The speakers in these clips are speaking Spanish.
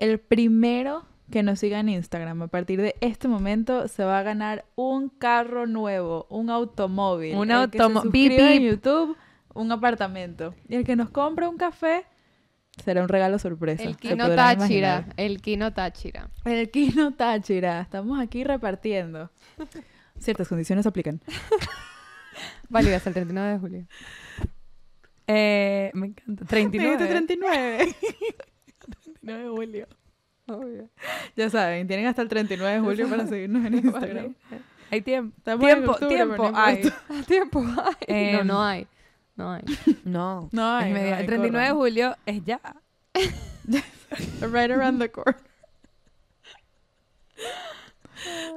el primero que nos siga en Instagram a partir de este momento se va a ganar un carro nuevo, un automóvil. Un en bip. YouTube, un apartamento. Y el que nos compre un café será un regalo sorpresa. El Kino Táchira. imaginar. El Kino Táchira. El Kino Táchira. Estamos aquí repartiendo. Ciertas condiciones aplican. Válido hasta el 39 de julio. Eh, me encanta. 39. Dijiste 39. 39 de julio. ya saben, tienen hasta el 39 de julio para seguirnos en Instagram. Hay tiempo. Estamos Tiempo, octubre, tiempo. no Hay. Tiempo. Ay, no, Em, no hay. No hay. No. No hay, no hay, el 39 de julio es ya. Right around the corner.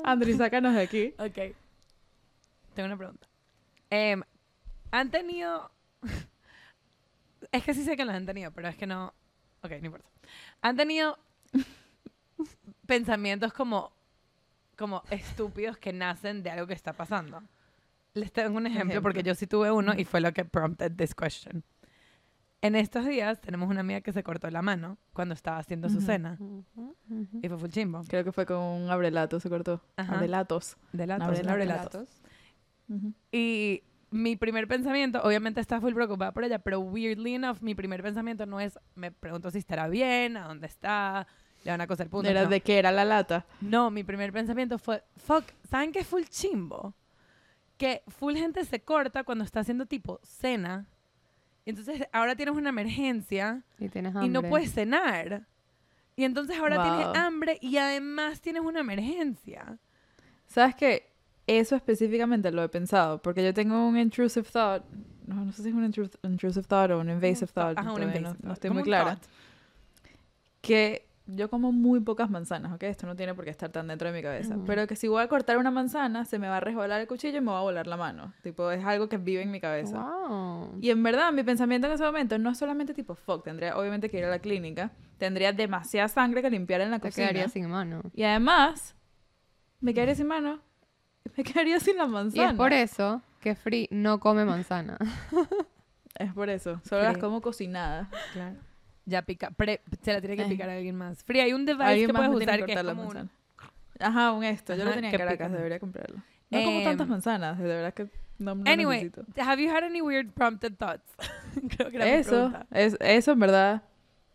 Andri, sácanos de aquí. Ok. Tengo una pregunta. Em, ¿Han tenido... es que sí sé que los han tenido, pero es que no... Ok, no importa. ¿Han tenido pensamientos como, como estúpidos que nacen de algo que está pasando? Les tengo un ejemplo, porque Ejemplo. yo sí tuve uno y fue lo que prompted this question. En estos días tenemos una amiga que se cortó la mano cuando estaba haciendo su cena. Y fue full chimbo. Creo que fue con un abrelato, se cortó. Ajá. Abrelatos. De latos, Abrelatos. un abrelatos. Y mi primer pensamiento, obviamente está full preocupada por ella, pero weirdly enough, mi primer pensamiento no es, me pregunto si estará bien, a dónde está, le van a coser puntos. Era no. de que era la lata. No, mi primer pensamiento fue, fuck, ¿saben qué es full chimbo? Que full gente se corta cuando está haciendo tipo cena. Y entonces ahora tienes una emergencia Y tienes y no puedes cenar. Y entonces ahora Wow. tienes hambre y además tienes una emergencia. ¿Sabes qué? Eso específicamente lo he pensado, porque yo tengo un intrusive thought. No, no sé si es un intrus- intrusive thought o un invasive thought. Ajá, un todavía invasive no, estoy muy clara. thought. Que yo como muy pocas manzanas, ¿ok? Esto no tiene por qué estar tan dentro de mi cabeza. Pero que si voy a cortar una manzana, se me va a resbalar el cuchillo y me va a volar la mano. Tipo, es algo que vive en mi cabeza. Wow. Y en verdad, mi pensamiento en ese momento no es solamente tipo, fuck, tendría obviamente que ir a la clínica. Tendría demasiada sangre que limpiar en la Te cocina. quedaría sin mano. Y además, me quedaría sin mano. Me quedaría sin la Y manzana. es por eso que Free no come manzana. Es por eso. Solo las Sí. como cocinadas. Claro. Ya pica, pre- se la tiene que Eh. picar a alguien más. Free, hay un device que puedes usar que es como un... Ajá, un esto. Yo lo tenía en Caracas, pica. debería comprarlo. No como tantas Em, manzanas, de verdad que no, no Anyway, necesito. have you had any weird prompted thoughts? Creo que era Eso, es, eso en verdad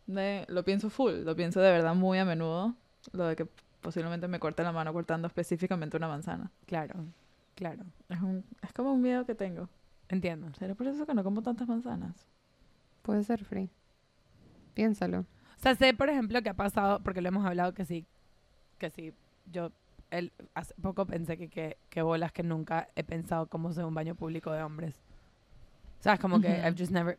me- lo pienso full, lo pienso de verdad muy a menudo. Lo de que posiblemente me corte la mano cortando específicamente una manzana. Claro, claro. Es, un, es como un miedo que tengo. Entiendo. ¿Será por eso que no como tantas manzanas? Puede ser Free. Piénsalo. O sea, sé, por ejemplo, que ha pasado, porque lo hemos hablado que sí, que sí, yo el, hace poco pensé que, que, que bolas que nunca he pensado cómo ser un baño público de hombres. O sea, es como que. I've just never...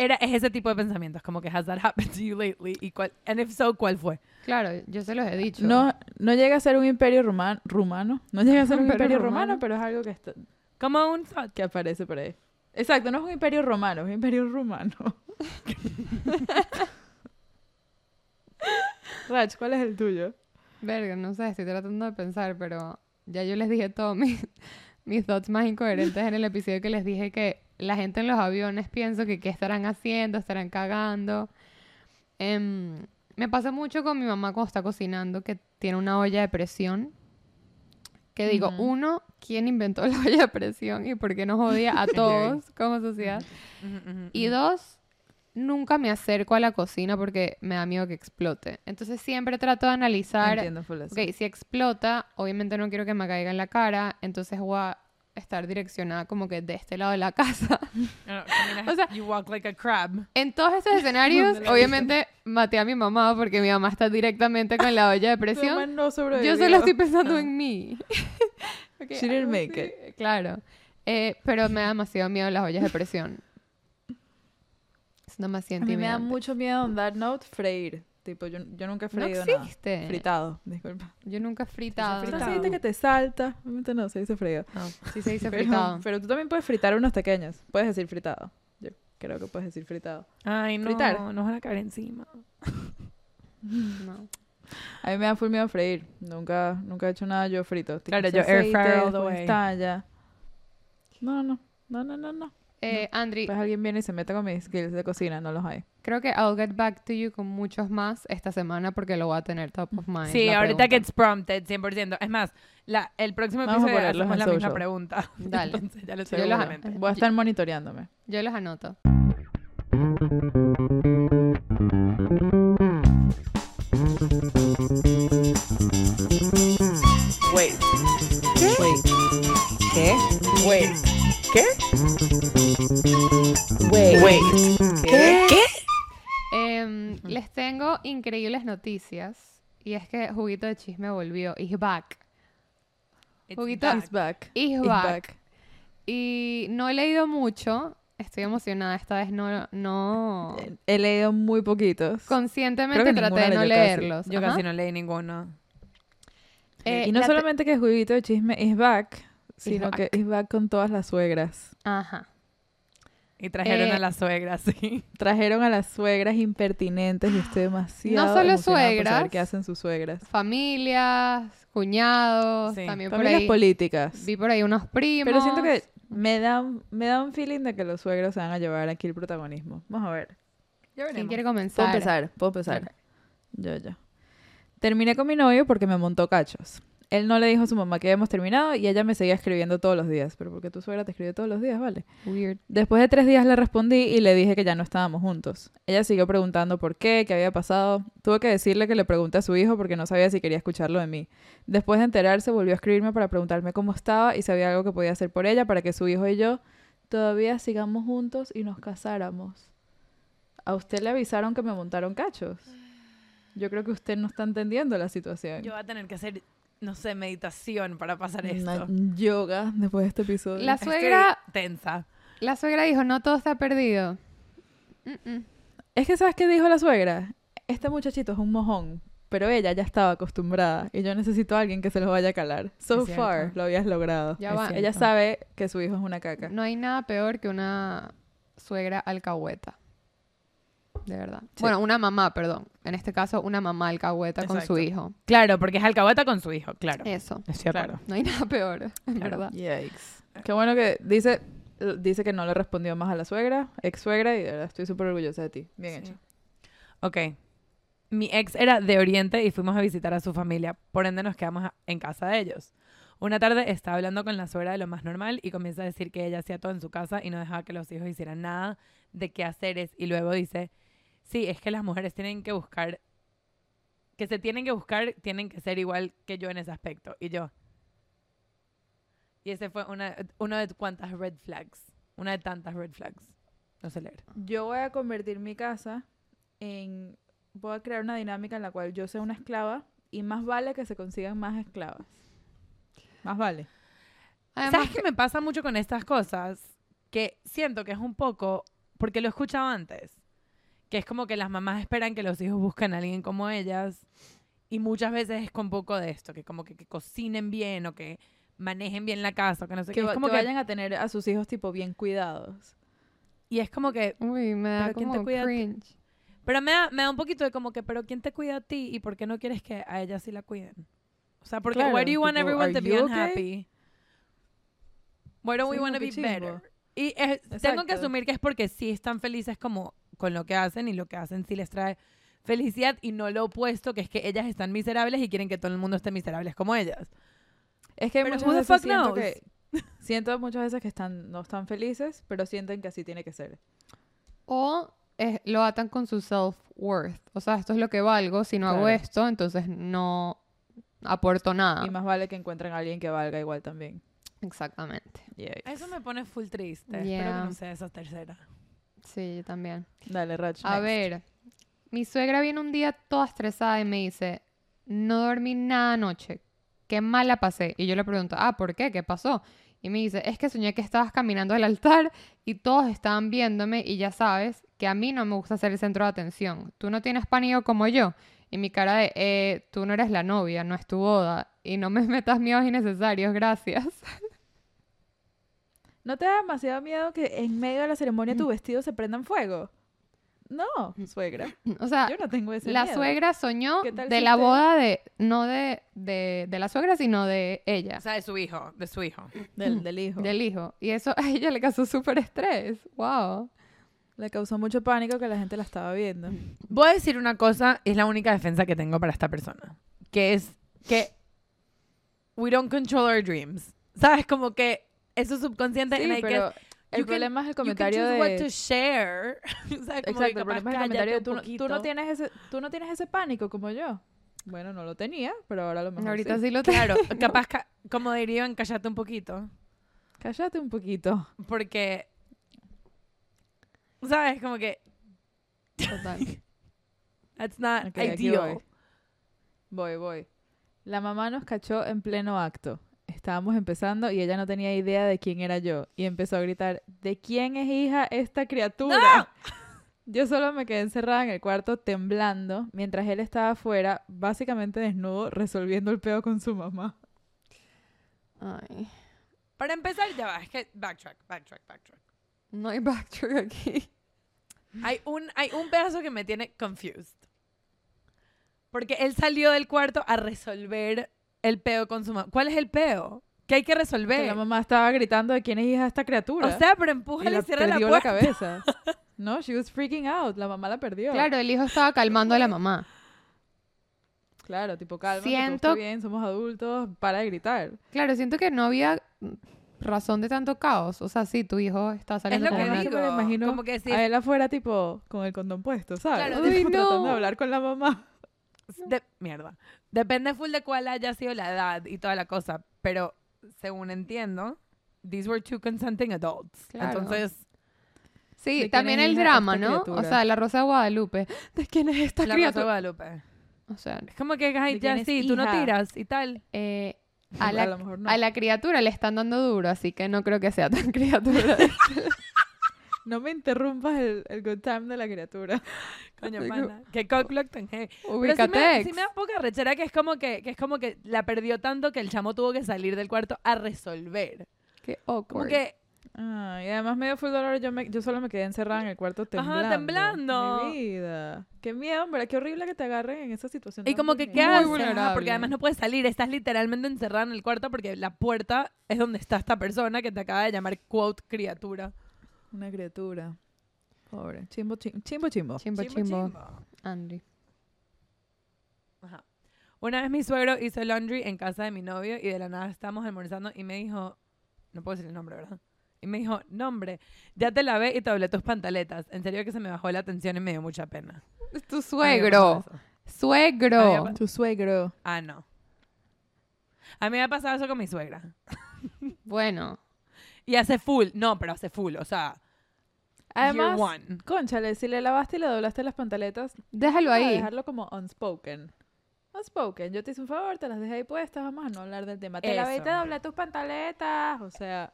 Era, es ese tipo de pensamientos, como que has that happened to you lately? Y cuál, and if so, ¿cuál fue? Claro, yo se los he dicho. No, no llega a ser un imperio roman- rumano. No llega a ser un Imperio imperio romano. romano, pero es algo que, está- Como un thought. que aparece por ahí. Exacto, no es un imperio romano, es un imperio rumano. Rach, ¿cuál es el tuyo? Verga, no sé, estoy tratando de pensar, pero ya yo les dije todos mis, mis thoughts más incoherentes en el episodio que les dije que la gente en los aviones pienso que qué estarán haciendo, estarán cagando. Em, me pasa mucho con mi mamá cuando está cocinando que tiene una olla de presión. Que digo, uno, ¿quién inventó la olla de presión y por qué nos odia a todos como sociedad? Y dos, nunca me acerco a la cocina porque me da miedo que explote. Entonces siempre trato de analizar Entiendo. Ok, si explota, obviamente no quiero que me caiga en la cara, entonces voy a estar direccionada como que de este lado de la casa. O sea- you walk like a crab. En todos estos escenarios, ¿Dónde la obviamente maté a mi mamá porque mi mamá está directamente con la olla de presión. no Yo solo estoy pensando Ah. en mí. Ok, She didn't make así, Claro. Eh, pero me da demasiado miedo las ollas de presión. Es demasiado A mí me da mucho miedo, on that note, freír. Tipo, yo, yo nunca he No freído nada. existe. Fritado, disculpa. Yo nunca he fritado. Se dice que te salta. Obviamente no, se dice freído. Sí se dice Pero, fritado. pero tú también puedes fritar unos pequeños. Puedes decir fritado. Yo creo que puedes decir fritado. Ay, no, Fritar. nos van a caer encima. No. A mí me da full miedo freír. Nunca, nunca he hecho nada yo frito. Tipo, Claro, yo air fryer all the way. No, no. No, no, no, no. Eh, Andri, Pues alguien viene y se mete con mis skills de cocina. No los hay. Creo que I'll get back to you con muchos más esta semana porque lo voy a tener top of mind. Sí, ahorita pregunta. gets prompted, 100%. Es más, la, el próximo episodio en la misma social. pregunta. Dale. Entonces, ya lo Yo los- seguramente. Voy a estar monitoreándome. Yo los anoto. Wait. ¿Qué? Wait. ¿Qué? Wait. ¿Qué? Wait. ¿Qué? ¿Qué? Em, les tengo increíbles noticias. Y es que Juguito de Chisme volvió. Is back. It's Juguito- back. It's back. Is back. back. Y no he leído mucho. Estoy emocionada. Esta vez no... no... He leído muy poquitos. Conscientemente traté de no casi. leerlos. Yo Ajá. casi no leí ninguno. Eh, y no la te- solamente que Juguito de Chisme is back, sino back. que is back con todas las suegras. Ajá. Y trajeron Eh, a la suegra, sí. Trajeron a las suegras impertinentes y estoy demasiado solo emocionada por saber suegras. qué hacen sus suegras. Familias, cuñados, Sí. también por Familias ahí. políticas. Vi por ahí unos primos. Pero siento que me da, me da un feeling de que los suegros se van a llevar aquí el protagonismo. Vamos a ver. Ya ¿Quién quiere Puedo comenzar? empezar, puedo empezar. Yo, yo. Terminé con mi novio porque me montó cachos. Él no le dijo a su mamá que habíamos terminado y ella me seguía escribiendo todos los días. Pero porque tu suegra te escribe todos los días, ¿vale? Weird. Después de tres días le respondí y le dije que ya no estábamos juntos. Ella siguió preguntando por qué, qué había pasado. Tuve que decirle que le pregunté a su hijo porque no sabía si quería escucharlo de mí. Después de enterarse, volvió a escribirme para preguntarme cómo estaba y si había algo que podía hacer por ella para que su hijo y yo todavía sigamos juntos y nos casáramos. ¿A usted le avisaron que me montaron cachos? Yo creo que usted no está entendiendo la situación. Yo voy a tener que hacer, no sé, meditación para pasar Una esto. yoga después de este episodio. La Estoy suegra, tensa. la suegra dijo, no todo está perdido. Es que, ¿sabes qué dijo la suegra? Este muchachito es un mojón, pero ella ya estaba acostumbrada y yo necesito a alguien que se lo vaya a calar. So far lo habías logrado. Ya va. Ella sabe que su hijo es una caca. No hay nada peor que una suegra alcahueta. De verdad. Sí. Bueno, una mamá, perdón. En este caso, una mamá alcahueta con su hijo. Claro, porque es alcahueta con su hijo, claro. Eso. Claro. acuerdo. No hay nada peor, en Claro. verdad. Yikes. Qué bueno que dice, dice que no le respondió más a la suegra, ex suegra, y de verdad estoy súper orgullosa de ti. Bien Sí. hecho. Ok. Mi ex era de Oriente y fuimos a visitar a su familia. Por ende, nos quedamos en casa de ellos. Una tarde estaba hablando con la suegra de lo más normal y comienza a decir que ella hacía todo en su casa y no dejaba que los hijos hicieran nada de qué haceres. Y luego dice, sí, es que las mujeres tienen que buscar, que se tienen que buscar, tienen que ser igual que yo en ese aspecto. Y yo. Y ese fue una, uno de cuantas red flags. Una de tantas red flags. No sé leer. Yo voy a convertir mi casa en... Voy a crear una dinámica en la cual yo sea una esclava y más vale que se consigan más esclavas. Más vale. Además, ¿Sabes qué me pasa mucho con estas cosas? Que siento que es un poco, porque lo he escuchado antes, que es como que las mamás esperan que los hijos busquen a alguien como ellas y muchas veces es con poco de esto, que como que, que cocinen bien o que manejen bien la casa, o que no sé Que, qué. Es como que que, vayan a tener a sus hijos tipo bien cuidados. y es como que, Uy, me da Pero ¿quién te como cuida cringe. pero me da, me da un poquito de como que, pero ¿quién te cuida a ti y por qué no quieres que a ella sí la cuiden? O sea, porque Claro, why do you want tipo, everyone to be you okay? unhappy? Why don't we Sí, want to como be better? Y es- tengo que asumir que es porque sí están felices como con lo que hacen y lo que hacen sí les trae felicidad y no lo opuesto, que es que ellas están miserables y quieren que todo el mundo esté miserables como ellas. Es que Pero muchas veces fuck siento que siento muchas veces que están no están felices, pero sienten que así tiene que ser. O eh, lo atan con su self-worth. O sea, esto es lo que valgo. Si no hago Claro. esto, entonces no aporto nada. Y más vale que encuentren a alguien que valga igual también. Exactamente. Yikes. Eso me pone full triste. Espero que Yeah. no sea esa tercera. Sí, yo también. Dale, Rach. A next. ver, mi suegra viene un día toda estresada y me dice, no dormí nada anoche, qué mal la pasé. Y yo le pregunto, ah, ¿por qué? ¿Qué pasó? Y me dice, es que soñé que estabas caminando al altar y todos estaban viéndome y ya sabes que a mí no me gusta ser el centro de atención. Tú no tienes pánico como yo. Y mi cara de, eh, tú no eres la novia, no es tu boda. Y no me metas miedos innecesarios, gracias. ¿No te da demasiado miedo que en medio de la ceremonia Mm. tu vestido se prenda en fuego? No, suegra. O sea, Yo no tengo ese la miedo. suegra soñó ¿Qué tal de si la usted- boda de, no de, de, de la suegra, sino de ella. O sea, de su hijo, de su hijo. Del, del hijo. del hijo. Y eso a ella le causó súper estrés. Wow. Le causó mucho pánico que la gente la estaba viendo. Voy a decir una cosa, es la única defensa que tengo para esta persona, que es que we don't control our dreams. ¿Sabes? Como que eso es subconsciente Sí, I pero guess el you can- problema es el you can comentario choose what de... to share. O sea, como que Exacto, el problema es el comentario de tú, no- tú no tienes ese, tú no tienes ese pánico como yo. Bueno, no lo tenía, pero ahora a lo mejor Ahorita sí. sí lo tengo. Claro, capaz, ca- como dirían, cállate un poquito. Cállate un poquito. Porque, ¿sabes? Como que Total. that's not Ok, aquí ideal. voy. Voy, voy. La mamá nos cachó en pleno acto. Estábamos empezando y ella no tenía idea de quién era yo. Y empezó a gritar, ¿de quién es hija esta criatura? Yo solo me quedé encerrada en el cuarto temblando mientras él estaba afuera, básicamente desnudo, resolviendo el pedo con su mamá. Ay, Para empezar, ya va, es que backtrack, backtrack, backtrack. no hay backtrack aquí. Hay un, hay un pedazo que me tiene confused. Porque él salió del cuarto a resolver el peo con su mamá. ¿Cuál es el peo? ¿Qué hay que Que resolver? la mamá estaba gritando de quién es hija esta criatura. O sea, pero y empújale la y cierra la perdió la, puerta. cabeza. No, she was freaking out. La mamá la perdió. Claro, el hijo estaba calmando a la mamá. Claro, tipo, calma, Siento- bien, somos adultos, para de gritar. Claro, siento que no había razón de tanto caos. O sea, sí, tu hijo está Es saliendo lo con que digo. me lo imagino como que si A él afuera, tipo, con el condón puesto, ¿sabes? Claro, Uy, Tipo, tratando de hablar con la mamá. de- mierda. Depende full de cuál haya sido la edad y toda la cosa. Pero según entiendo, these were two consenting adults. Claro. Entonces, ¿De Sí, también el hija drama, ¿no? O criatura? sea, la Rosa de Guadalupe. ¿De quién es esta la Rosa de criatura? Guadalupe. O sea, Es como que, ay, ¿De ya sí, tú no hija? tiras y tal. eh, a, A la, mejor no. a la criatura le están dando duro, así que no creo que sea tan criatura. No me interrumpas el, el good time de la criatura. Coño, pana. Que cockblock tan heavy. Pero sí Ubícate. me, sí me da poca rechera que es como que, que es como que la perdió tanto que el chamo tuvo que salir del cuarto a resolver. Qué Como awkward. que Ah, y además me dio full dolor, yo, me, yo solo me quedé encerrada en el cuarto temblando. temblando. Mi vida. Qué miedo, hombre, qué horrible que te agarren en esa situación. Y como que, ¿qué haces? Ajá. Porque además no puedes salir. Estás literalmente encerrada en el cuarto porque la puerta es donde está esta persona que te acaba de llamar, quote, criatura. Una criatura. Pobre. Chimbo, chimbo, chimbo. chimbo. Chimbo, Chimbo, chimbo. chimbo. Andy. Ajá. Una vez mi suegro hizo laundry en casa de mi novio y de la nada estábamos almorzando y me dijo, no puedo decir el nombre, ¿verdad? Y me dijo, no hombre, ya te lavé y te doblé tus pantaletas. En serio que se me bajó la tensión y me dio mucha pena. Es tu suegro. Suegro. Tu suegro. Ah, no. A mí me ha pasado eso con mi suegra. Bueno. Y hace full. No, pero hace full. O sea, Además, conchale, si le lavaste y le doblaste las pantaletas, Déjalo ahí. dejarlo como unspoken. Unspoken. Yo te hice un favor, te las dejé ahí puestas, vamos a no hablar del tema. Te lavé y te doblé tus pantaletas. O sea,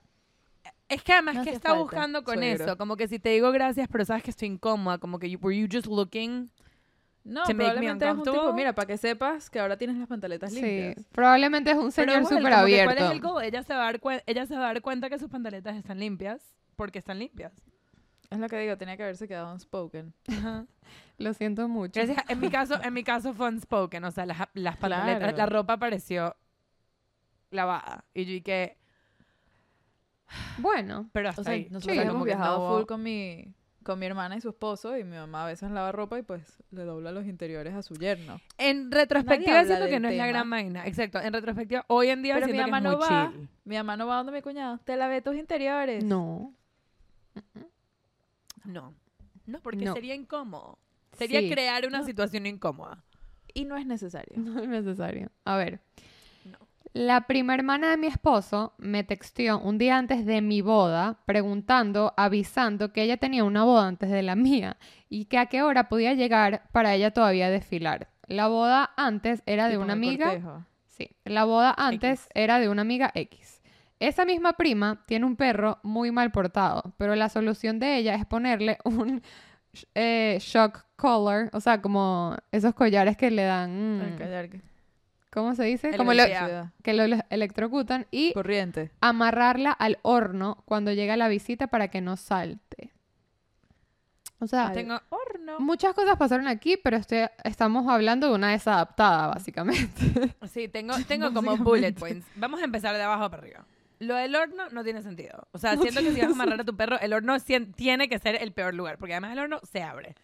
Es que además No que está falta, buscando con suegro. eso. Como que si te digo gracias, pero sabes que estoy incómoda. Como que, you- were you just looking? No, To probablemente es un tipo, mira, para que sepas que ahora tienes las pantaletas Sí. limpias. Probablemente es un señor súper abierto. ¿Cuál es el goal? Ella se, va a dar ella se va a dar cuenta que sus pantaletas están limpias. Porque están limpias. Es lo que digo, tenía que haberse quedado unspoken. Ajá. Lo siento mucho. Gracias. En mi caso, en mi caso fue unspoken. O sea, las, las pantaletas, Claro. la ropa pareció lavada. Y yo que Bueno. pero hasta O sea, ahí. nosotros Sí, hemos viajado full con mi, con mi hermana y su esposo y mi mamá a veces lava ropa y pues le dobla los interiores a su yerno. En retrospectiva siento que no es la gran vaina. Exacto. En retrospectiva, hoy en día Pero mi que mamá es no muy va. chill. Mi mamá no va donde mi cuñado. Te lavé tus interiores. No. No. No, porque No. sería incómodo. Sería Sí. crear una situación incómoda. Y no es necesario. No es necesario. A ver. La prima hermana de mi esposo me texteó un día antes de mi boda preguntando, avisando que ella tenía una boda antes de la mía y que a qué hora podía llegar para ella todavía desfilar. La boda antes era de una amiga. cortejo. Sí, la boda antes X. era de una amiga X. Esa misma prima tiene un perro muy mal portado, pero la solución de ella es ponerle un eh, shock collar, o sea, como esos collares que le dan, mm, callar que- ¿cómo se dice? Como lo- que lo le- electrocutan y Corriente. amarrarla al horno cuando llega la visita para que no salte. O sea, tengo- horno. muchas cosas pasaron aquí, pero este- estamos hablando de una desadaptada, básicamente. Sí, tengo, tengo como bullet points. Vamos a empezar de abajo para arriba. Lo del horno no tiene sentido. O sea, siento que si vas a amarrar a tu perro, el horno tiene que ser el peor lugar, porque además el horno se abre.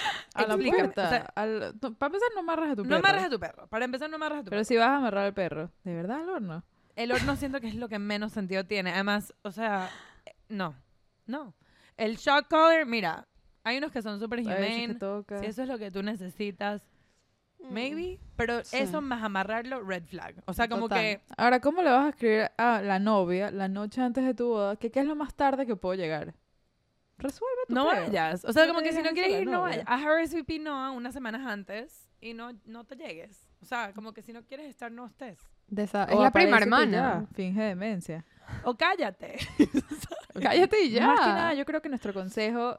A la Explícame, puerta. o sea, al- no, para empezar, no amarras a tu no perro. amarras a tu perro. Para empezar, no amarras a tu Pero perro. si vas a amarrar al perro, ¿de verdad al horno? El horno siento que es lo que menos sentido tiene. Además, o sea, eh, no, no. El shock collar, mira, hay unos que son súper humane. toca. Si eso es lo que tú necesitas, maybe. Pero Sí. eso más amarrarlo, red flag. O sea, como Total. que Ahora, ¿cómo le vas a escribir a la novia la noche antes de tu boda que qué es lo más tarde que puedo llegar? Resuelve tu no vayas. O sea, No como que si no quieres ir, no vayas. Haz RSVP no unas semanas antes y no, no te llegues. O sea, como que si no quieres estar, no estés. De esa- O es la prima hermana. Finge demencia. O cállate. Cállate y ya. Más que nada, yo creo que nuestro consejo,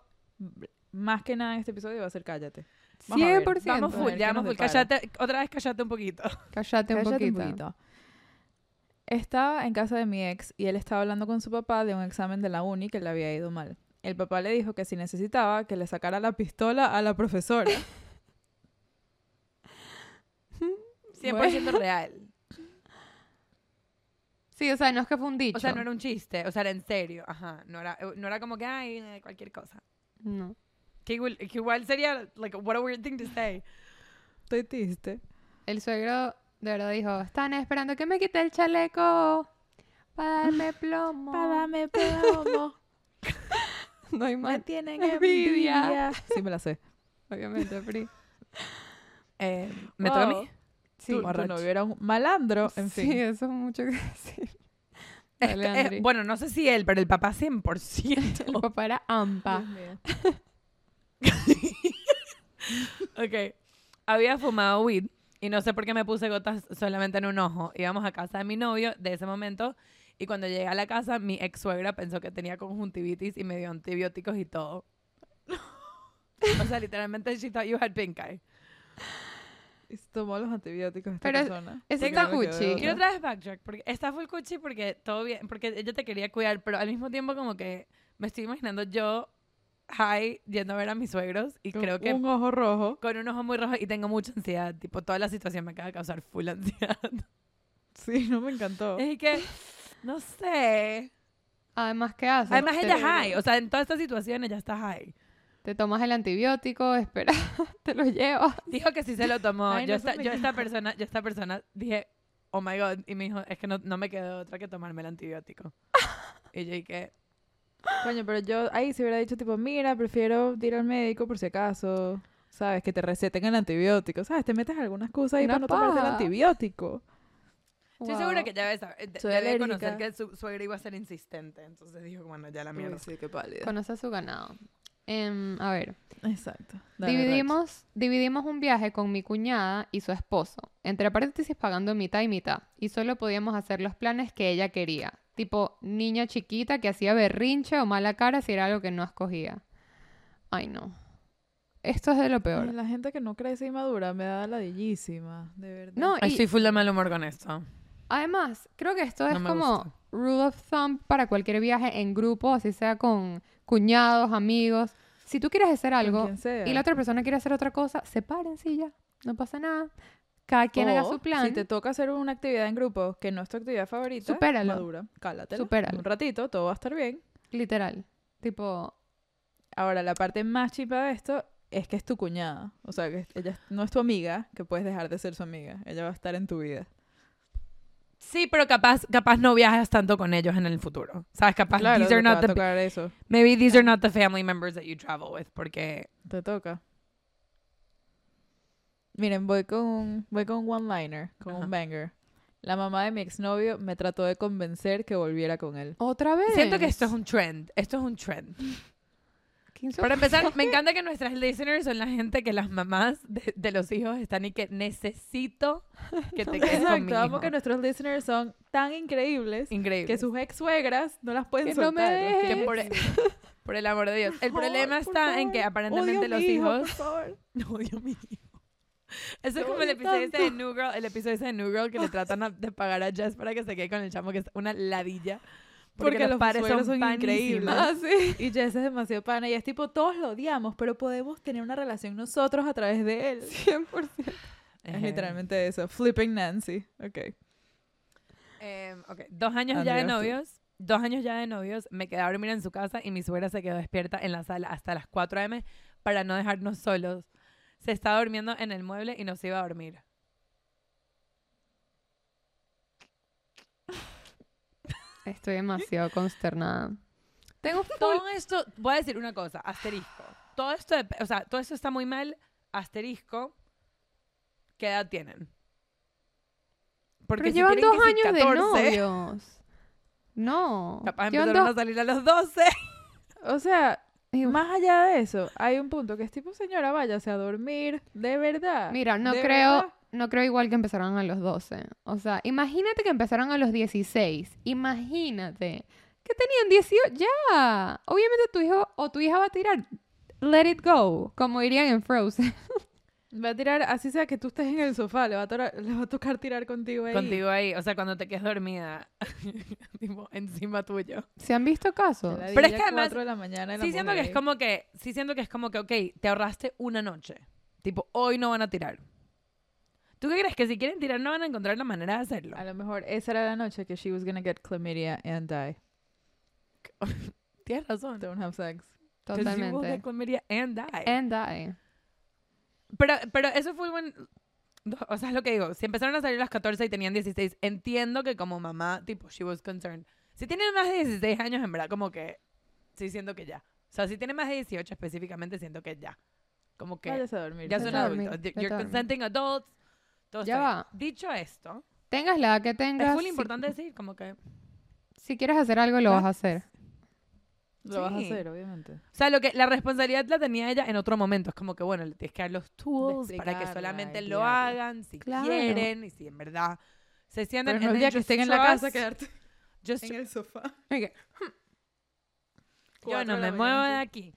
más que nada en este episodio, va a ser cállate. Vamos a ver. 100%. Vamos full, ya vamos full. Cállate, otra vez cállate un poquito. Cállate un Cállate poquito. Estaba en casa de mi ex y él estaba hablando con su papá de un examen de la uni que le había ido mal. El papá le dijo que si necesitaba que le sacara la pistola a la profesora. 100% real. Sí, o sea, no es que fue un dicho. O sea, no era un chiste, o sea, era en serio. Ajá, no era, no era como que, ay, eh, cualquier cosa. No. Que igual, que igual sería, like, what a weird thing to say. Estoy triste. El suegro de verdad dijo, están esperando que me quite el chaleco para darme plomo. Pádame plomo. No hay Me más, tienen envidia. envidia. Sí, me la sé. obviamente, Pri. Eh, ¿Me toca a mí? Wow. Sí, Tu, tu novio era un malandro, en sí, fin. eso es mucho que decir. Dale, eh, bueno, no sé si él, pero el papá El 100%. papá era ampa. Ok. Había fumado weed y no sé por qué me puse gotas solamente en un ojo. Íbamos a casa de mi novio de ese momento y cuando llegué a la casa mi ex suegra pensó que tenía conjuntivitis y me dio antibióticos y todo. o sea, literalmente she thought you had pink eye. Y se tomó los antibióticos esta Pero persona. Porque está no cuchi. Quiero otra vez backtrack porque está full cuchi porque todo bien, porque ella te quería cuidar, pero al mismo tiempo como que me estoy imaginando yo high yendo a ver a mis suegros y Con creo que Un ojo rojo. con un ojo muy rojo y tengo mucha ansiedad, tipo toda la situación me acaba de causar full ansiedad. Sí, no me encantó. Es que no sé. Además, ¿qué haces? Además ella es high, o sea, en todas estas situaciones ella está high. Te tomas el antibiótico, espera, te lo llevas. Dijo que sí se lo tomó. Ay, yo, no, esta, yo esta persona, yo esta persona dije, "Oh my god", y me dijo, "Es que no, no me quedó otra que tomarme el antibiótico." y yo dije, Coño, pero yo ahí se hubiera dicho tipo, mira, prefiero ir al médico por si acaso. ¿Sabes? Que te receten el antibiótico. ¿Sabes? Te metes alguna excusa ahí Una para no tomarte el antibiótico. Estoy Wow. segura que ya debe, saber- debe conocer que su suegra iba a ser insistente. Entonces dijo, bueno, ya la mierda. Uy, sí, qué pálida. Conoce a su ganado. Em, a ver, Exacto. Dale, dividimos, dividimos un viaje con mi cuñada y su esposo, entre paréntesis pagando mitad y mitad, y solo podíamos hacer los planes que ella quería, tipo niña chiquita que hacía berrinche o mala cara si era algo que no escogía. Ay, no. Esto es de lo peor. Ay, La gente que no crece y madura me da ladillísima, de verdad. No, Ay, y estoy full de mal humor con esto. Además, creo que esto es como gusta. rule of thumb para cualquier viaje en grupo, así sea con cuñados, amigos. Si tú quieres hacer algo y la otra persona quiere hacer otra cosa, sepárense y ya. No pasa nada. Cada quien haga su plan. Si te toca hacer una actividad en grupo que no es tu actividad favorita, Supéralo. madura, cálatela. Supéralo. Un ratito, todo va a estar bien. Literal. Tipo, Ahora, la parte más chipa de esto es que es tu cuñada. O sea, que ella no es tu amiga, que puedes dejar de ser su amiga. Ella va a estar en tu vida. Sí, pero capaz, capaz no viajas tanto con ellos en el futuro. ¿Sabes? Capaz Claro, these te are va not a the, tocar eso. maybe these are not the family members that you travel with. Porque Te toca. Miren, voy con un, voy con un one-liner, con Ajá. un banger. La mamá de mi exnovio me trató de convencer que volviera con él. otra vez. siento que esto es un trend. Esto es un trend. Qué Para empezar, me encanta que nuestras listeners son la gente que las mamás de, de los hijos están y que necesito que te quedes Exacto, amo hijo. que nuestros listeners son tan increíbles Increíble. que sus ex suegras no las pueden Que no me soltar. dejes. Que por, e- por el amor de Dios. El Por problema favor, está en que aparentemente Odio a los mi hijo, hijos... por favor. Odio a mi hijo. Eso es como el odio episodio ese de tanto. New Girl, el episodio ese de New Girl que le tratan a- de pagar a Jess para que se quede con el chamo que es una ladilla. Porque, Porque los los padres son, son increíbles. Ah, sí. Y Jess es demasiado pana y es tipo, todos lo odiamos, pero podemos tener una relación nosotros a través de él. 100%. Es literalmente eso. Flipping Nancy. Ok. Em, ok, dos años ya de tú. novios. Dos años ya de novios. Me quedé a dormir en su casa y mi suegra se quedó despierta en la sala hasta las 4 a.m. para no dejarnos solos. Se estaba durmiendo en el mueble y nos iba a dormir. Estoy demasiado consternada. Tengo Todo esto, voy a decir una cosa, asterisco. Todo esto, o sea, todo esto está muy mal, asterisco. ¿Qué edad tienen? Porque Pero si llevan tienen dos que si años 14, de novios. No. Capaz Llevan empezaron dos- a salir a los 12. O sea, Ay, más allá de eso, hay un punto que es tipo, señora, váyase a dormir, de verdad. Mira, no ¿De creo, verdad? No creo igual que empezaron a los 12. O sea, imagínate que empezaron a los 16. Imagínate que tenían 18. Ya. Obviamente tu hijo o tu hija va a tirar. Let it go. Como dirían en Frozen. Va a tirar, así sea que tú estés en el sofá, le va a, tora- le va a tocar tirar contigo ahí. Contigo ahí, o sea, cuando te quedes dormida, tipo, encima tuyo. ¿Se han visto casos? Pero es que además- 4 de la mañana Sí siento que es como que, sí siento que es como que, ok, te ahorraste una noche. Tipo, hoy no van a tirar. ¿Tú qué crees? Que si quieren tirar no van a encontrar la manera de hacerlo. A lo mejor esa era la noche que she was gonna get chlamydia and die. Tienes razón. Don't have sex. 'Cause you will get Totalmente. chlamydia and die. And die. Pero, pero eso fue buen... O sea, es lo que digo. Si empezaron a salir a las 14 y tenían 16, entiendo que como mamá, tipo, she was concerned. Si tienen más de 16 años, en verdad, como que... Sí, siento que ya. O sea, si tienen más de 18 específicamente, siento que ya. Como que Váyase a dormir. ya son adultos. You're consenting adults. Todo Ya va. Dicho esto, Tengas la edad que tengas. es muy si- importante decir como que... Si, quieres hacer algo, lo vas a hacer. Lo vas a Sí. hacer, obviamente. O sea, lo que, la responsabilidad la tenía ella en otro momento. Es como que, bueno, le tienes que dar los tools para que solamente lo hagan si Claro. quieren y si en verdad se sienten... Pero and el día que estén en la casa, quedarte just en el sofá. Yo no me muevo de aquí.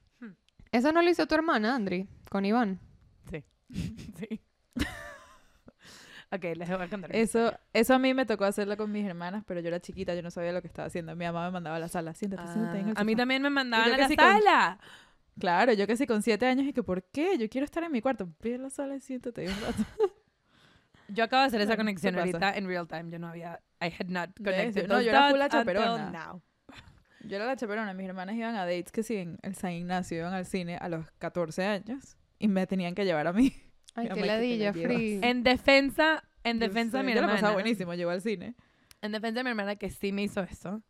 Eso no lo hizo tu hermana, Andri, con Iván. Sí. ok, les voy a contar. Eso, eso a mí me tocó hacerlo con mis hermanas, pero yo era chiquita, yo no sabía lo que estaba haciendo. Mi mamá me mandaba a la sala, siéntate, siéntate ahí en el Ah, a mí sofá". también me mandaban a la sí con- sala. Claro, yo que sí con siete años y que ¿por qué? Yo quiero estar en mi cuarto. Ve a la sala y siéntate un rato. Yo acabo de hacer esa conexión ahorita en real time. Yo no había... I had not connected No, yo era full la chaperona. now. Yo era la chaperona, mis hermanas iban a dates que sí en el San Ignacio, iban al cine a los 14 años y me tenían que llevar a mí. Ay, qué ¿qué te ladilla? Free. En defensa... En Yo defensa de mi yo la pasaba hermana. buenísimo, llegó al cine. En defensa de mi hermana que sí me hizo eso.